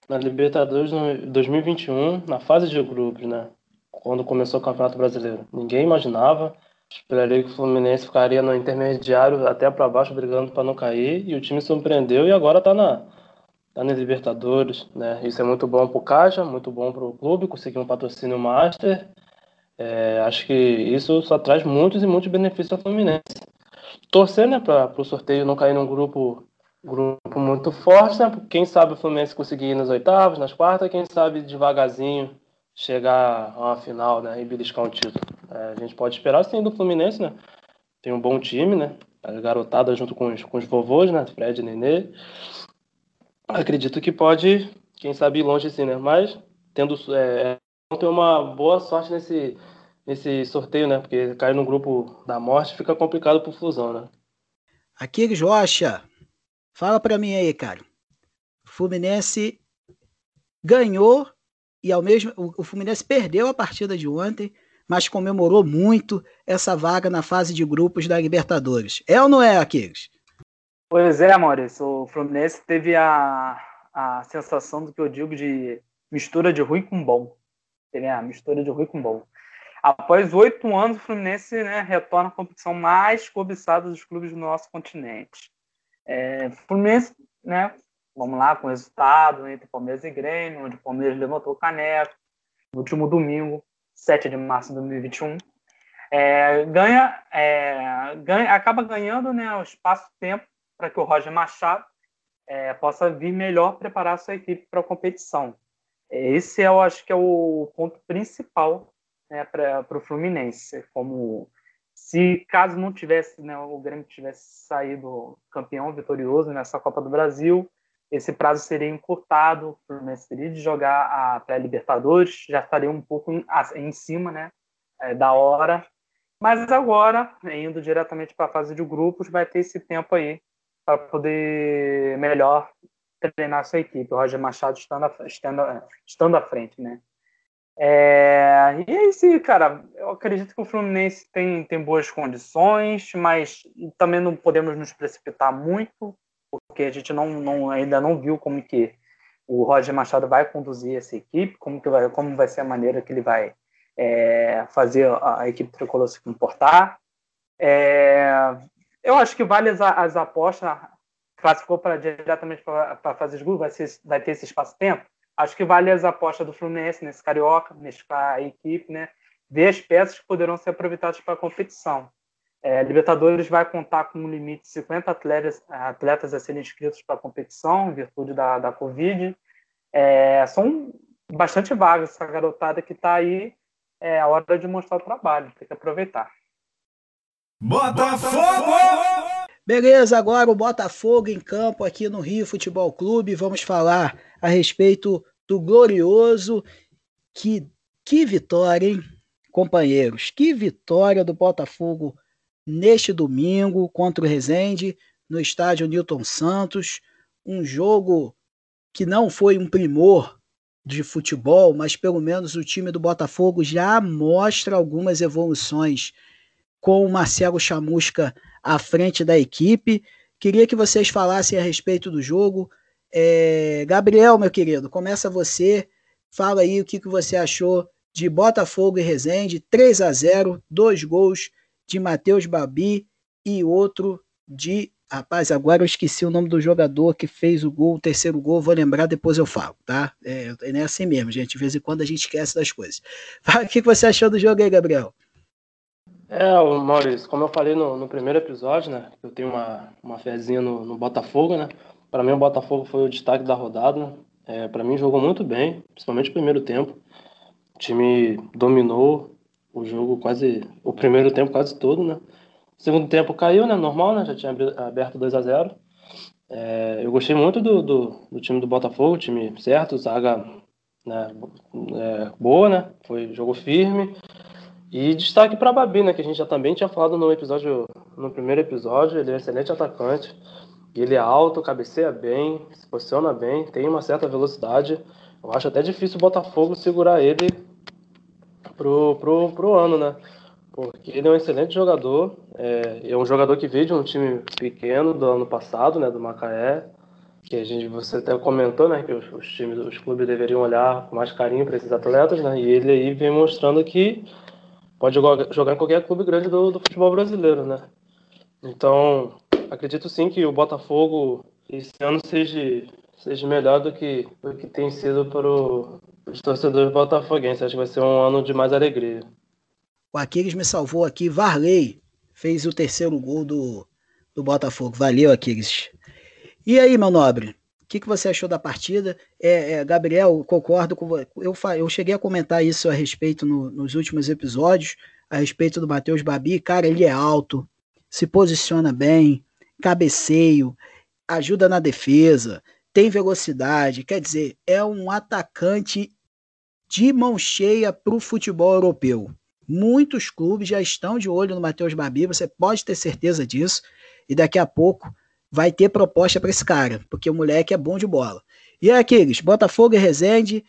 Speaker 3: na Libertadores 2021, na fase de grupos, né? Quando começou o Campeonato Brasileiro. Ninguém imaginava. Esperaria que o Fluminense ficaria no intermediário até para baixo, brigando para não cair. E o time surpreendeu e agora está na, tá na Libertadores, né? Isso é muito bom para o Caixa, muito bom para o clube, conseguir um patrocínio master. É, acho que isso só traz muitos e muitos benefícios ao Fluminense. Torcer, né, para o sorteio não cair num grupo grupo muito forte, né? Quem sabe o Fluminense conseguir ir nas oitavas, nas quartas, quem sabe devagarzinho chegar a uma final, né? E beliscar um título. É, a gente pode esperar sim do Fluminense, né? Tem um bom time, né? A garotada junto com os, com os vovôs, né? Fred e Nenê. Acredito que pode, quem sabe, ir longe sim, né? Mas tendo é, ter uma boa sorte nesse, nesse sorteio, né? Porque cair no grupo da morte fica complicado pro Fusão, né?
Speaker 1: Aquiles Rocha, fala para mim aí, cara. O Fluminense ganhou e ao mesmo o Fluminense perdeu a partida de ontem, mas comemorou muito essa vaga na fase de grupos da Libertadores. É ou não é, Aquiles?
Speaker 2: Pois é, Maurício. O Fluminense teve a, a sensação do que eu digo de mistura de ruim com bom. Teve a mistura de ruim com bom. Após oito anos, o Fluminense né, retorna à competição mais cobiçada dos clubes do nosso continente. É, Fluminense, né, vamos lá, com o resultado entre Palmeiras e Grêmio, onde o Palmeiras levantou o caneco no último domingo, 7 de março de 2021. É, ganha, é, ganha, acaba ganhando né, o espaço-tempo para que o Roger Machado é, possa vir melhor preparar sua equipe para a competição. Esse eu acho que é o ponto principal né, para o Fluminense, como se caso não tivesse, né, o Grêmio tivesse saído campeão vitorioso nessa Copa do Brasil, esse prazo seria encurtado, o Fluminense teria de jogar a pré-Libertadores, já estaria um pouco em, em cima né, é, da hora, mas agora, indo diretamente para a fase de grupos, vai ter esse tempo aí para poder melhor treinar sua equipe. O Roger Machado estando, estando, estando à frente, né? É, e é isso, cara. Eu acredito que o Fluminense tem, tem boas condições, mas também não podemos nos precipitar muito, porque a gente não, não, ainda não viu como que o Roger Machado vai conduzir essa equipe, como, que vai, como vai ser a maneira que ele vai é, fazer a, equipe tricolor se comportar. É, eu acho que vale as, as apostas, classificou para diretamente para fazer os vai, vai ter esse espaço-tempo. Acho que vale as apostas do Fluminense nesse Carioca, mesclar a equipe, né? ver as peças que poderão ser aproveitadas para a competição. É, Libertadores vai contar com um limite de 50 atletas, atletas a serem inscritos para a competição, em virtude da, da Covid. É, são bastante vagas essa garotada que está aí. É a hora de mostrar o trabalho, tem que aproveitar.
Speaker 1: Botafogo! Beleza, agora o Botafogo em campo aqui no Rio Futebol Clube. Vamos falar a respeito do glorioso. Que, que vitória, hein, companheiros? Que vitória do Botafogo neste domingo contra o Resende, no estádio Newton Santos. Um jogo que não foi um primor de futebol, mas pelo menos o time do Botafogo já mostra algumas evoluções com o Marcelo Chamusca à frente da equipe. Queria que vocês falassem a respeito do jogo. É, Gabriel, meu querido, começa você. Fala aí o que, que você achou de Botafogo e Resende, 3 a 0 dois gols de Matheus Babi e outro de. Rapaz, agora eu esqueci o nome do jogador que fez o gol, o terceiro gol, vou lembrar, depois eu falo, tá? É, é assim mesmo, gente. De vez em quando a gente esquece das coisas. [laughs] O que você achou do jogo aí, Gabriel?
Speaker 3: É, Maurício, como eu falei no, no primeiro episódio, né? Eu tenho uma, uma fezinha no, no Botafogo, né? Para mim, o Botafogo foi o destaque da rodada. É, para mim, jogou muito bem, principalmente o primeiro tempo. O time dominou o jogo quase. O primeiro tempo quase todo, né? O segundo tempo caiu, né? Normal, né? Já tinha aberto 2 a 0 é, Eu gostei muito do, do, do, time do Botafogo, time certo, zaga né, é, boa, né? Foi jogo firme. E destaque para Babi, né, que a gente já também tinha falado no episódio, no primeiro episódio, ele é um excelente atacante. Ele é alto, cabeceia bem, se posiciona bem, tem uma certa velocidade. Eu acho até difícil o Botafogo segurar ele pro, pro, pro ano, né? Porque ele é um excelente jogador. É, é um jogador que veio de um time pequeno do ano passado, né, do Macaé, que a gente você até comentou, né, que os, os times, os clubes deveriam olhar com mais carinho para esses atletas, né? E ele aí vem mostrando que pode jogar em qualquer clube grande do, do futebol brasileiro, né? Então, acredito sim que o Botafogo esse ano seja, seja melhor do que, do que tem sido para os torcedores botafoguenses. Acho que vai ser um ano de mais alegria.
Speaker 1: O Aquiles me salvou aqui. Varley fez o terceiro gol do, do Botafogo. Valeu, Aquiles. E aí, meu nobre? O que, que você achou da partida? É, é, Gabriel, concordo com eu, eu cheguei a comentar isso a respeito no, nos últimos episódios, a respeito do Matheus Babi. Cara, ele é alto, se posiciona bem, cabeceio, ajuda na defesa, tem velocidade. Quer dizer, é um atacante de mão cheia para o futebol europeu. Muitos clubes já estão de olho no Matheus Babi, você pode ter certeza disso. E daqui a pouco vai ter proposta para esse cara, porque o moleque é bom de bola. E é aqueles, Botafogo e Resende,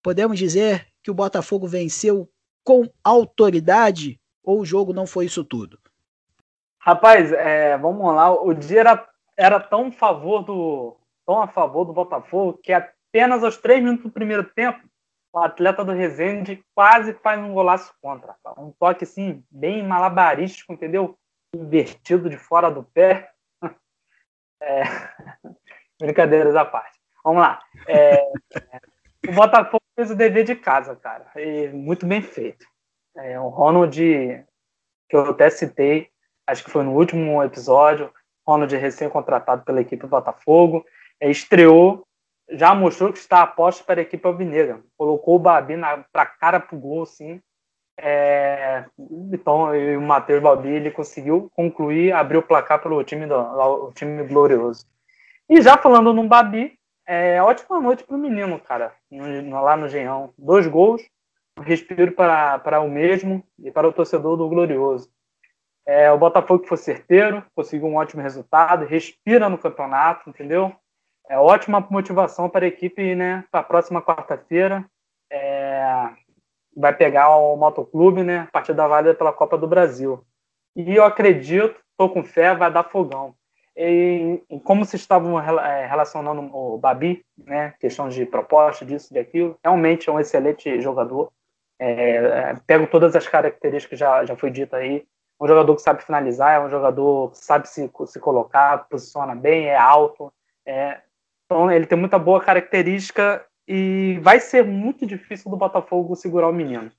Speaker 1: podemos dizer que o Botafogo venceu com autoridade ou o jogo não foi isso tudo?
Speaker 2: Rapaz, é, vamos lá, o dia era, era tão, favor do, tão a favor do Botafogo que apenas aos três minutos do primeiro tempo o atleta do Resende quase faz um golaço contra. Um toque assim, bem malabarístico, entendeu? Invertido de fora do pé. É... [laughs] Brincadeiras à parte. Vamos lá. É... O Botafogo fez o dever de casa, cara. E muito bem feito. É, o Ronald, que eu até citei, acho que foi no último episódio, Ronald recém-contratado pela equipe do Botafogo, é, estreou já mostrou que está aposta para a equipe alvinegra. Colocou o Babi para cara pro gol, assim. É, então, o Matheus Babi ele conseguiu concluir, abrir o placar pelo time, do, o time glorioso. E já falando no Babi, é, ótima noite para o menino, cara, no, lá no Genhão. Dois gols, um respiro para, para o mesmo e para o torcedor do Glorioso. É, o Botafogo foi certeiro, conseguiu um ótimo resultado, respira no campeonato, entendeu? é ótima motivação para a equipe, né? Para a próxima quarta-feira. É, vai pegar o Motoclube, né? Partida válida pela Copa do Brasil. E eu acredito, estou com fé, vai dar fogão. E, e como se estavam é, relacionando o Babi, né? Questão de proposta, disso, de aquilo. Realmente é um excelente jogador. É, é, pego todas as características que já, já foi dito aí. Um jogador que sabe finalizar, é um jogador que sabe se, se colocar, posiciona bem, é alto, é, então ele tem muita boa característica e vai ser muito difícil do Botafogo segurar o menino.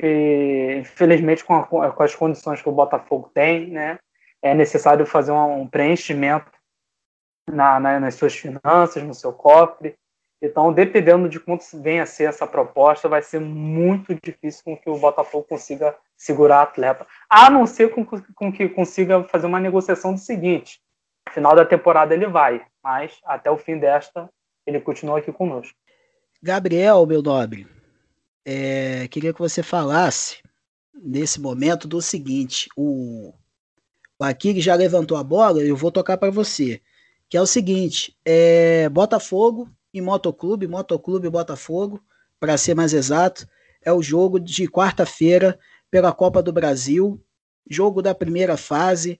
Speaker 2: E, infelizmente, com, a, com, as condições que o Botafogo tem, né, é necessário fazer um, um preenchimento na, na, nas suas finanças, no seu cofre. Então, dependendo de quanto venha a ser essa proposta, vai ser muito difícil com que o Botafogo consiga segurar atleta. A não ser com, com que consiga fazer uma negociação do seguinte: final da temporada ele vai, mas até o fim desta ele continua aqui conosco.
Speaker 1: Gabriel, meu nobre, é, queria que você falasse nesse momento do seguinte: o, o Akiri já levantou a bola, eu vou tocar para você. Que é o seguinte: é, Botafogo e Motoclube, Motoclube e Botafogo, para ser mais exato, é o jogo de quarta-feira pela Copa do Brasil, jogo da primeira fase.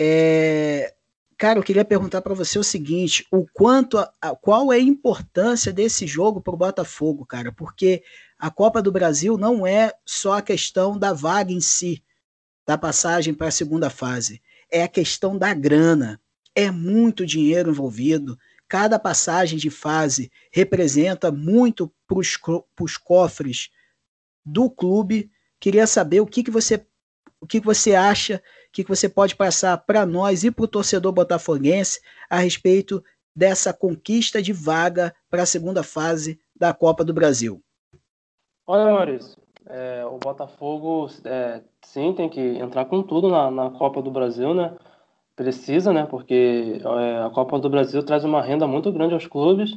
Speaker 1: É, Cara, eu queria perguntar para você o seguinte: o quanto, a, a, qual é a importância desse jogo para o Botafogo, cara? Porque a Copa do Brasil não é só a questão da vaga em si, da passagem para a segunda fase, é a questão da grana. É muito dinheiro envolvido. Cada passagem de fase representa muito para os cofres do clube. Queria saber o que, que você o que, que você acha que você pode passar para nós e para o torcedor botafoguense a respeito dessa conquista de vaga para a segunda fase da Copa do Brasil?
Speaker 3: Olha, Maurício, é, o Botafogo é, sim tem que entrar com tudo na, na, Copa do Brasil, né? Precisa, né? Porque é, a Copa do Brasil traz uma renda muito grande aos clubes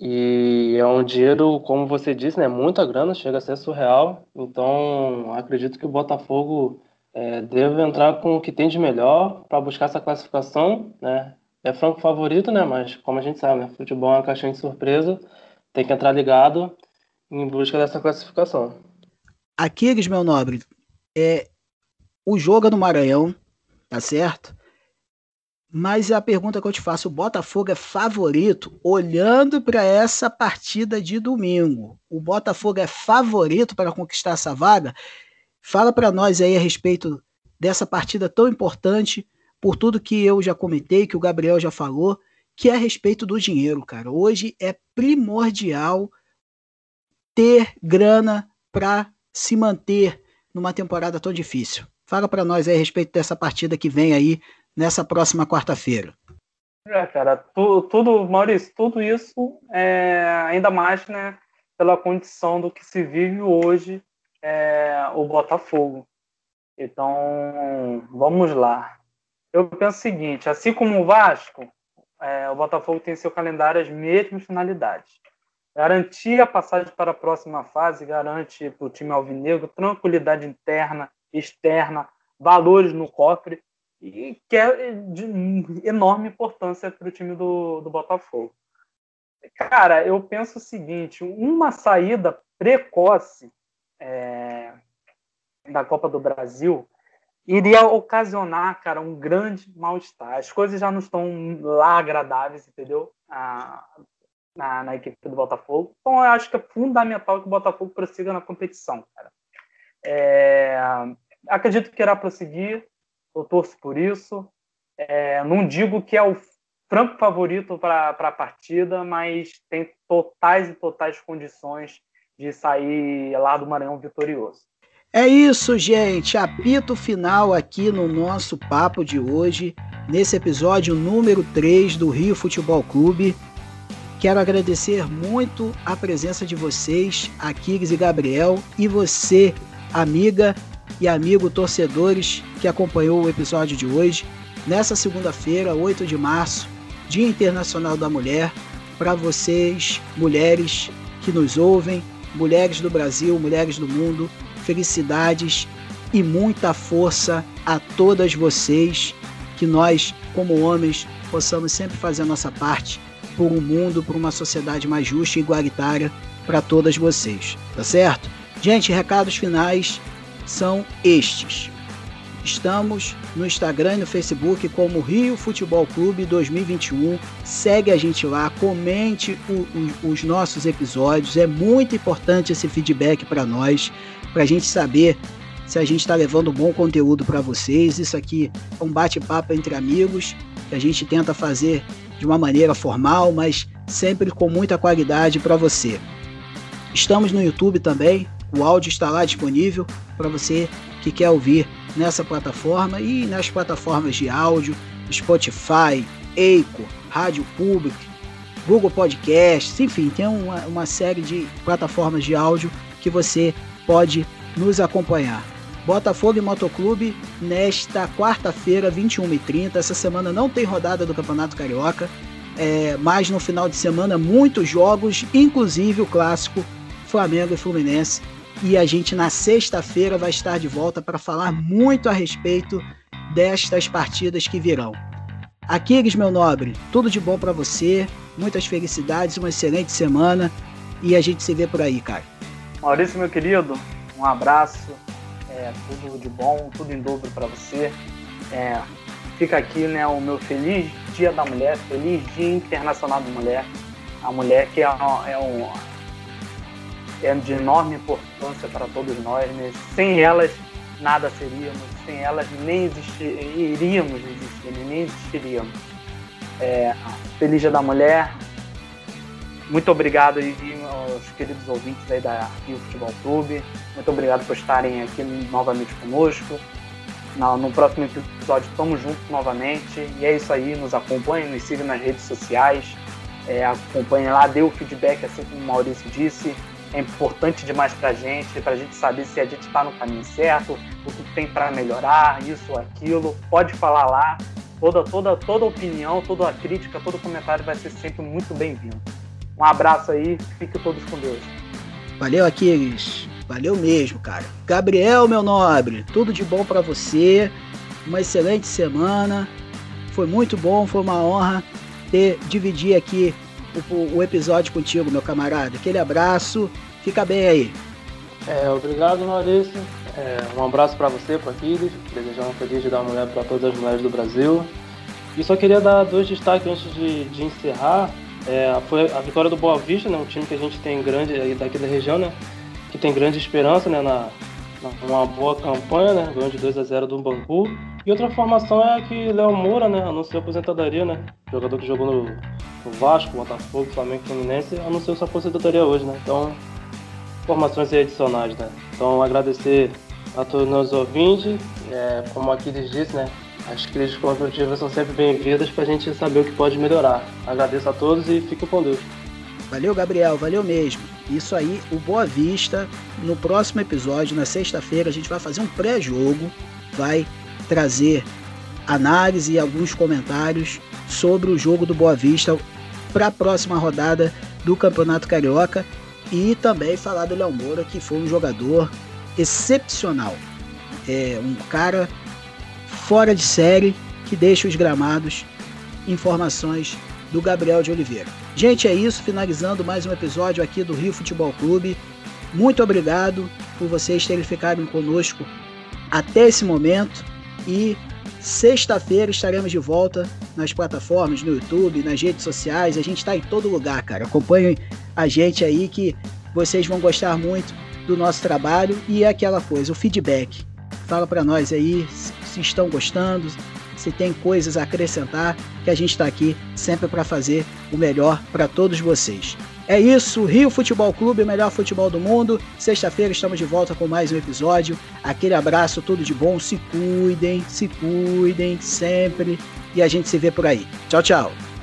Speaker 3: e é um dinheiro, como você disse, né? Muita grana, chega a ser surreal. Então, acredito que o Botafogo é, deve entrar com o que tem de melhor para buscar essa classificação, né? É franco favorito, né? Mas como a gente sabe, né? Futebol é uma caixinha de surpresa, tem que entrar ligado em busca dessa classificação.
Speaker 1: Aquiles, meu nobre, é o jogo é no Maranhão, tá certo? Mas a pergunta que eu te faço, o Botafogo é favorito olhando para essa partida de domingo. O Botafogo é favorito para conquistar essa vaga? Fala para nós aí a respeito dessa partida tão importante, por tudo que eu já comentei, que o Gabriel já falou, que é a respeito do dinheiro, cara. Hoje é primordial ter grana para se manter numa temporada tão difícil. Fala para nós aí a respeito dessa partida que vem aí nessa próxima quarta-feira.
Speaker 2: É, cara, tu, tudo, Maurício, tudo isso é ainda mais, né, pela condição do que se vive hoje é, o Botafogo. Então, vamos lá. Eu penso o seguinte: assim como o Vasco, é, o Botafogo tem seu calendário as mesmas finalidades. garantir a passagem para a próxima fase, garante para o time alvinegro tranquilidade interna, externa, valores no cofre, e que é de enorme importância para o time do, do Botafogo. Cara, eu penso o seguinte: uma saída precoce é, da Copa do Brasil iria ocasionar, cara, um grande mal-estar. As coisas já não estão lá agradáveis, entendeu? Ah, na, na, equipe do Botafogo. Então, eu acho que é fundamental que o Botafogo prossiga na competição, cara. É, acredito que irá prosseguir, eu torço por isso. É, não digo que é o franco favorito para a partida, mas tem totais e totais condições de sair lá do Maranhão vitorioso.
Speaker 1: É isso, gente. Apito final aqui no nosso papo de hoje, nesse episódio número 3 do Rio Futebol Clube. Quero agradecer muito a presença de vocês, Aquiles e Gabriel, e você, amiga e amigo torcedores que acompanhou o episódio de hoje, nessa segunda-feira, 8 de março, Dia Internacional da Mulher, para vocês, mulheres que nos ouvem, mulheres do Brasil, mulheres do mundo, felicidades e muita força a todas vocês, que nós, como homens, possamos sempre fazer a nossa parte por um mundo, por uma sociedade mais justa e igualitária para todas vocês, tá certo? Gente, recados finais são estes. Estamos no Instagram e no Facebook como Rio Futebol Clube 2021. Segue a gente lá, comente o, o, os nossos episódios. É muito importante esse feedback para nós, para a gente saber se a gente está levando bom conteúdo para vocês. Isso aqui é um bate-papo entre amigos que a gente tenta fazer de uma maneira formal, mas sempre com muita qualidade para você. Estamos no YouTube também, o áudio está lá disponível para você que quer ouvir nessa plataforma e nas plataformas de áudio, Spotify, Eiko, Rádio Public, Google Podcasts, enfim, tem uma, uma série de plataformas de áudio que você pode nos acompanhar. Botafogo e Motoclube nesta quarta-feira, 21h30. Essa semana não tem rodada do Campeonato Carioca, é, mas no final de semana muitos jogos, inclusive o clássico Flamengo e Fluminense. E a gente na sexta-feira vai estar de volta para falar muito a respeito destas partidas que virão. Aquiles, meu nobre, tudo de bom para você, muitas felicidades, uma excelente semana e a gente se vê por aí, cara.
Speaker 2: Maurício, meu querido, um abraço, é, tudo de bom, tudo em dobro para você. É, fica aqui né, o meu feliz Dia da Mulher, feliz Dia Internacional da Mulher. A mulher que é, é, um, é de enorme importância para todos nós. Né? Sem elas, nada seríamos. Sem elas, nem iríamos existir, né? nem existiríamos. É, feliz Dia da Mulher. Muito obrigado aí aos queridos ouvintes aí da Rio Futebol Clube. Muito obrigado por estarem aqui novamente conosco. No, próximo episódio estamos juntos novamente. E é isso aí, nos acompanhem, nos sigam nas redes sociais. É, lá, dê o feedback, assim como o Maurício disse. É importante demais para a gente, para a gente saber se a gente está no caminho certo, o que tem para melhorar, isso ou aquilo. Pode falar lá. Toda, toda, toda opinião, toda crítica, todo comentário vai ser sempre muito bem-vindo. Um abraço aí, fiquem todos com Deus.
Speaker 1: Valeu, Aquiles. Valeu mesmo, cara. Gabriel, meu nobre, tudo de bom para você. Uma excelente semana. Foi muito bom, foi uma honra ter dividir aqui o, o episódio contigo, meu camarada. Aquele abraço, fica bem aí.
Speaker 3: É, obrigado, Maurício. É, um abraço para você, para Aquiles. Desejar um feliz Dia da Mulher para todas as mulheres do Brasil. E só queria dar dois destaques antes de, de encerrar. É, foi a vitória do Boa Vista, né, um time que a gente tem grande daqui da região, né, que tem grande esperança né, na, na uma boa campanha, né, ganhou de 2 a 0 do Bangu. E outra formação é que Léo Moura né, anunciou aposentadoria, né, jogador que jogou no, Vasco, Botafogo, Flamengo Fluminense, anunciou sua aposentadoria hoje. Né, então, informações adicionais. Né. Então, agradecer a todos os ouvintes, é, como aqui disse, né, as críticas construtivas são sempre bem-vindas para a gente saber o que pode melhorar. Agradeço a todos e fico com Deus.
Speaker 1: Valeu, Gabriel, valeu mesmo. Isso aí, o Boa Vista. No próximo episódio, na sexta-feira, a gente vai fazer um pré-jogo, vai trazer análise e alguns comentários sobre o jogo do Boa Vista para a próxima rodada do Campeonato Carioca e também falar do Léo Moura, que foi um jogador excepcional. É um cara fora de série que deixa os gramados. Informações do Gabriel de Oliveira. Gente, é isso. Finalizando mais um episódio aqui do Rio Futebol Clube. Muito obrigado por vocês terem ficado conosco até esse momento. E sexta-feira estaremos de volta nas plataformas, no YouTube, nas redes sociais. A gente está em todo lugar, cara. Acompanhem a gente aí que vocês vão gostar muito do nosso trabalho e é aquela coisa, o feedback. Fala para nós aí se estão gostando, se tem coisas a acrescentar, que a gente está aqui sempre para fazer o melhor para todos vocês. É isso, Rio Futebol Clube, o melhor futebol do mundo. Sexta-feira estamos de volta com mais um episódio. Aquele abraço, tudo de bom. Se cuidem, se cuidem sempre. E a gente se vê por aí. Tchau, tchau.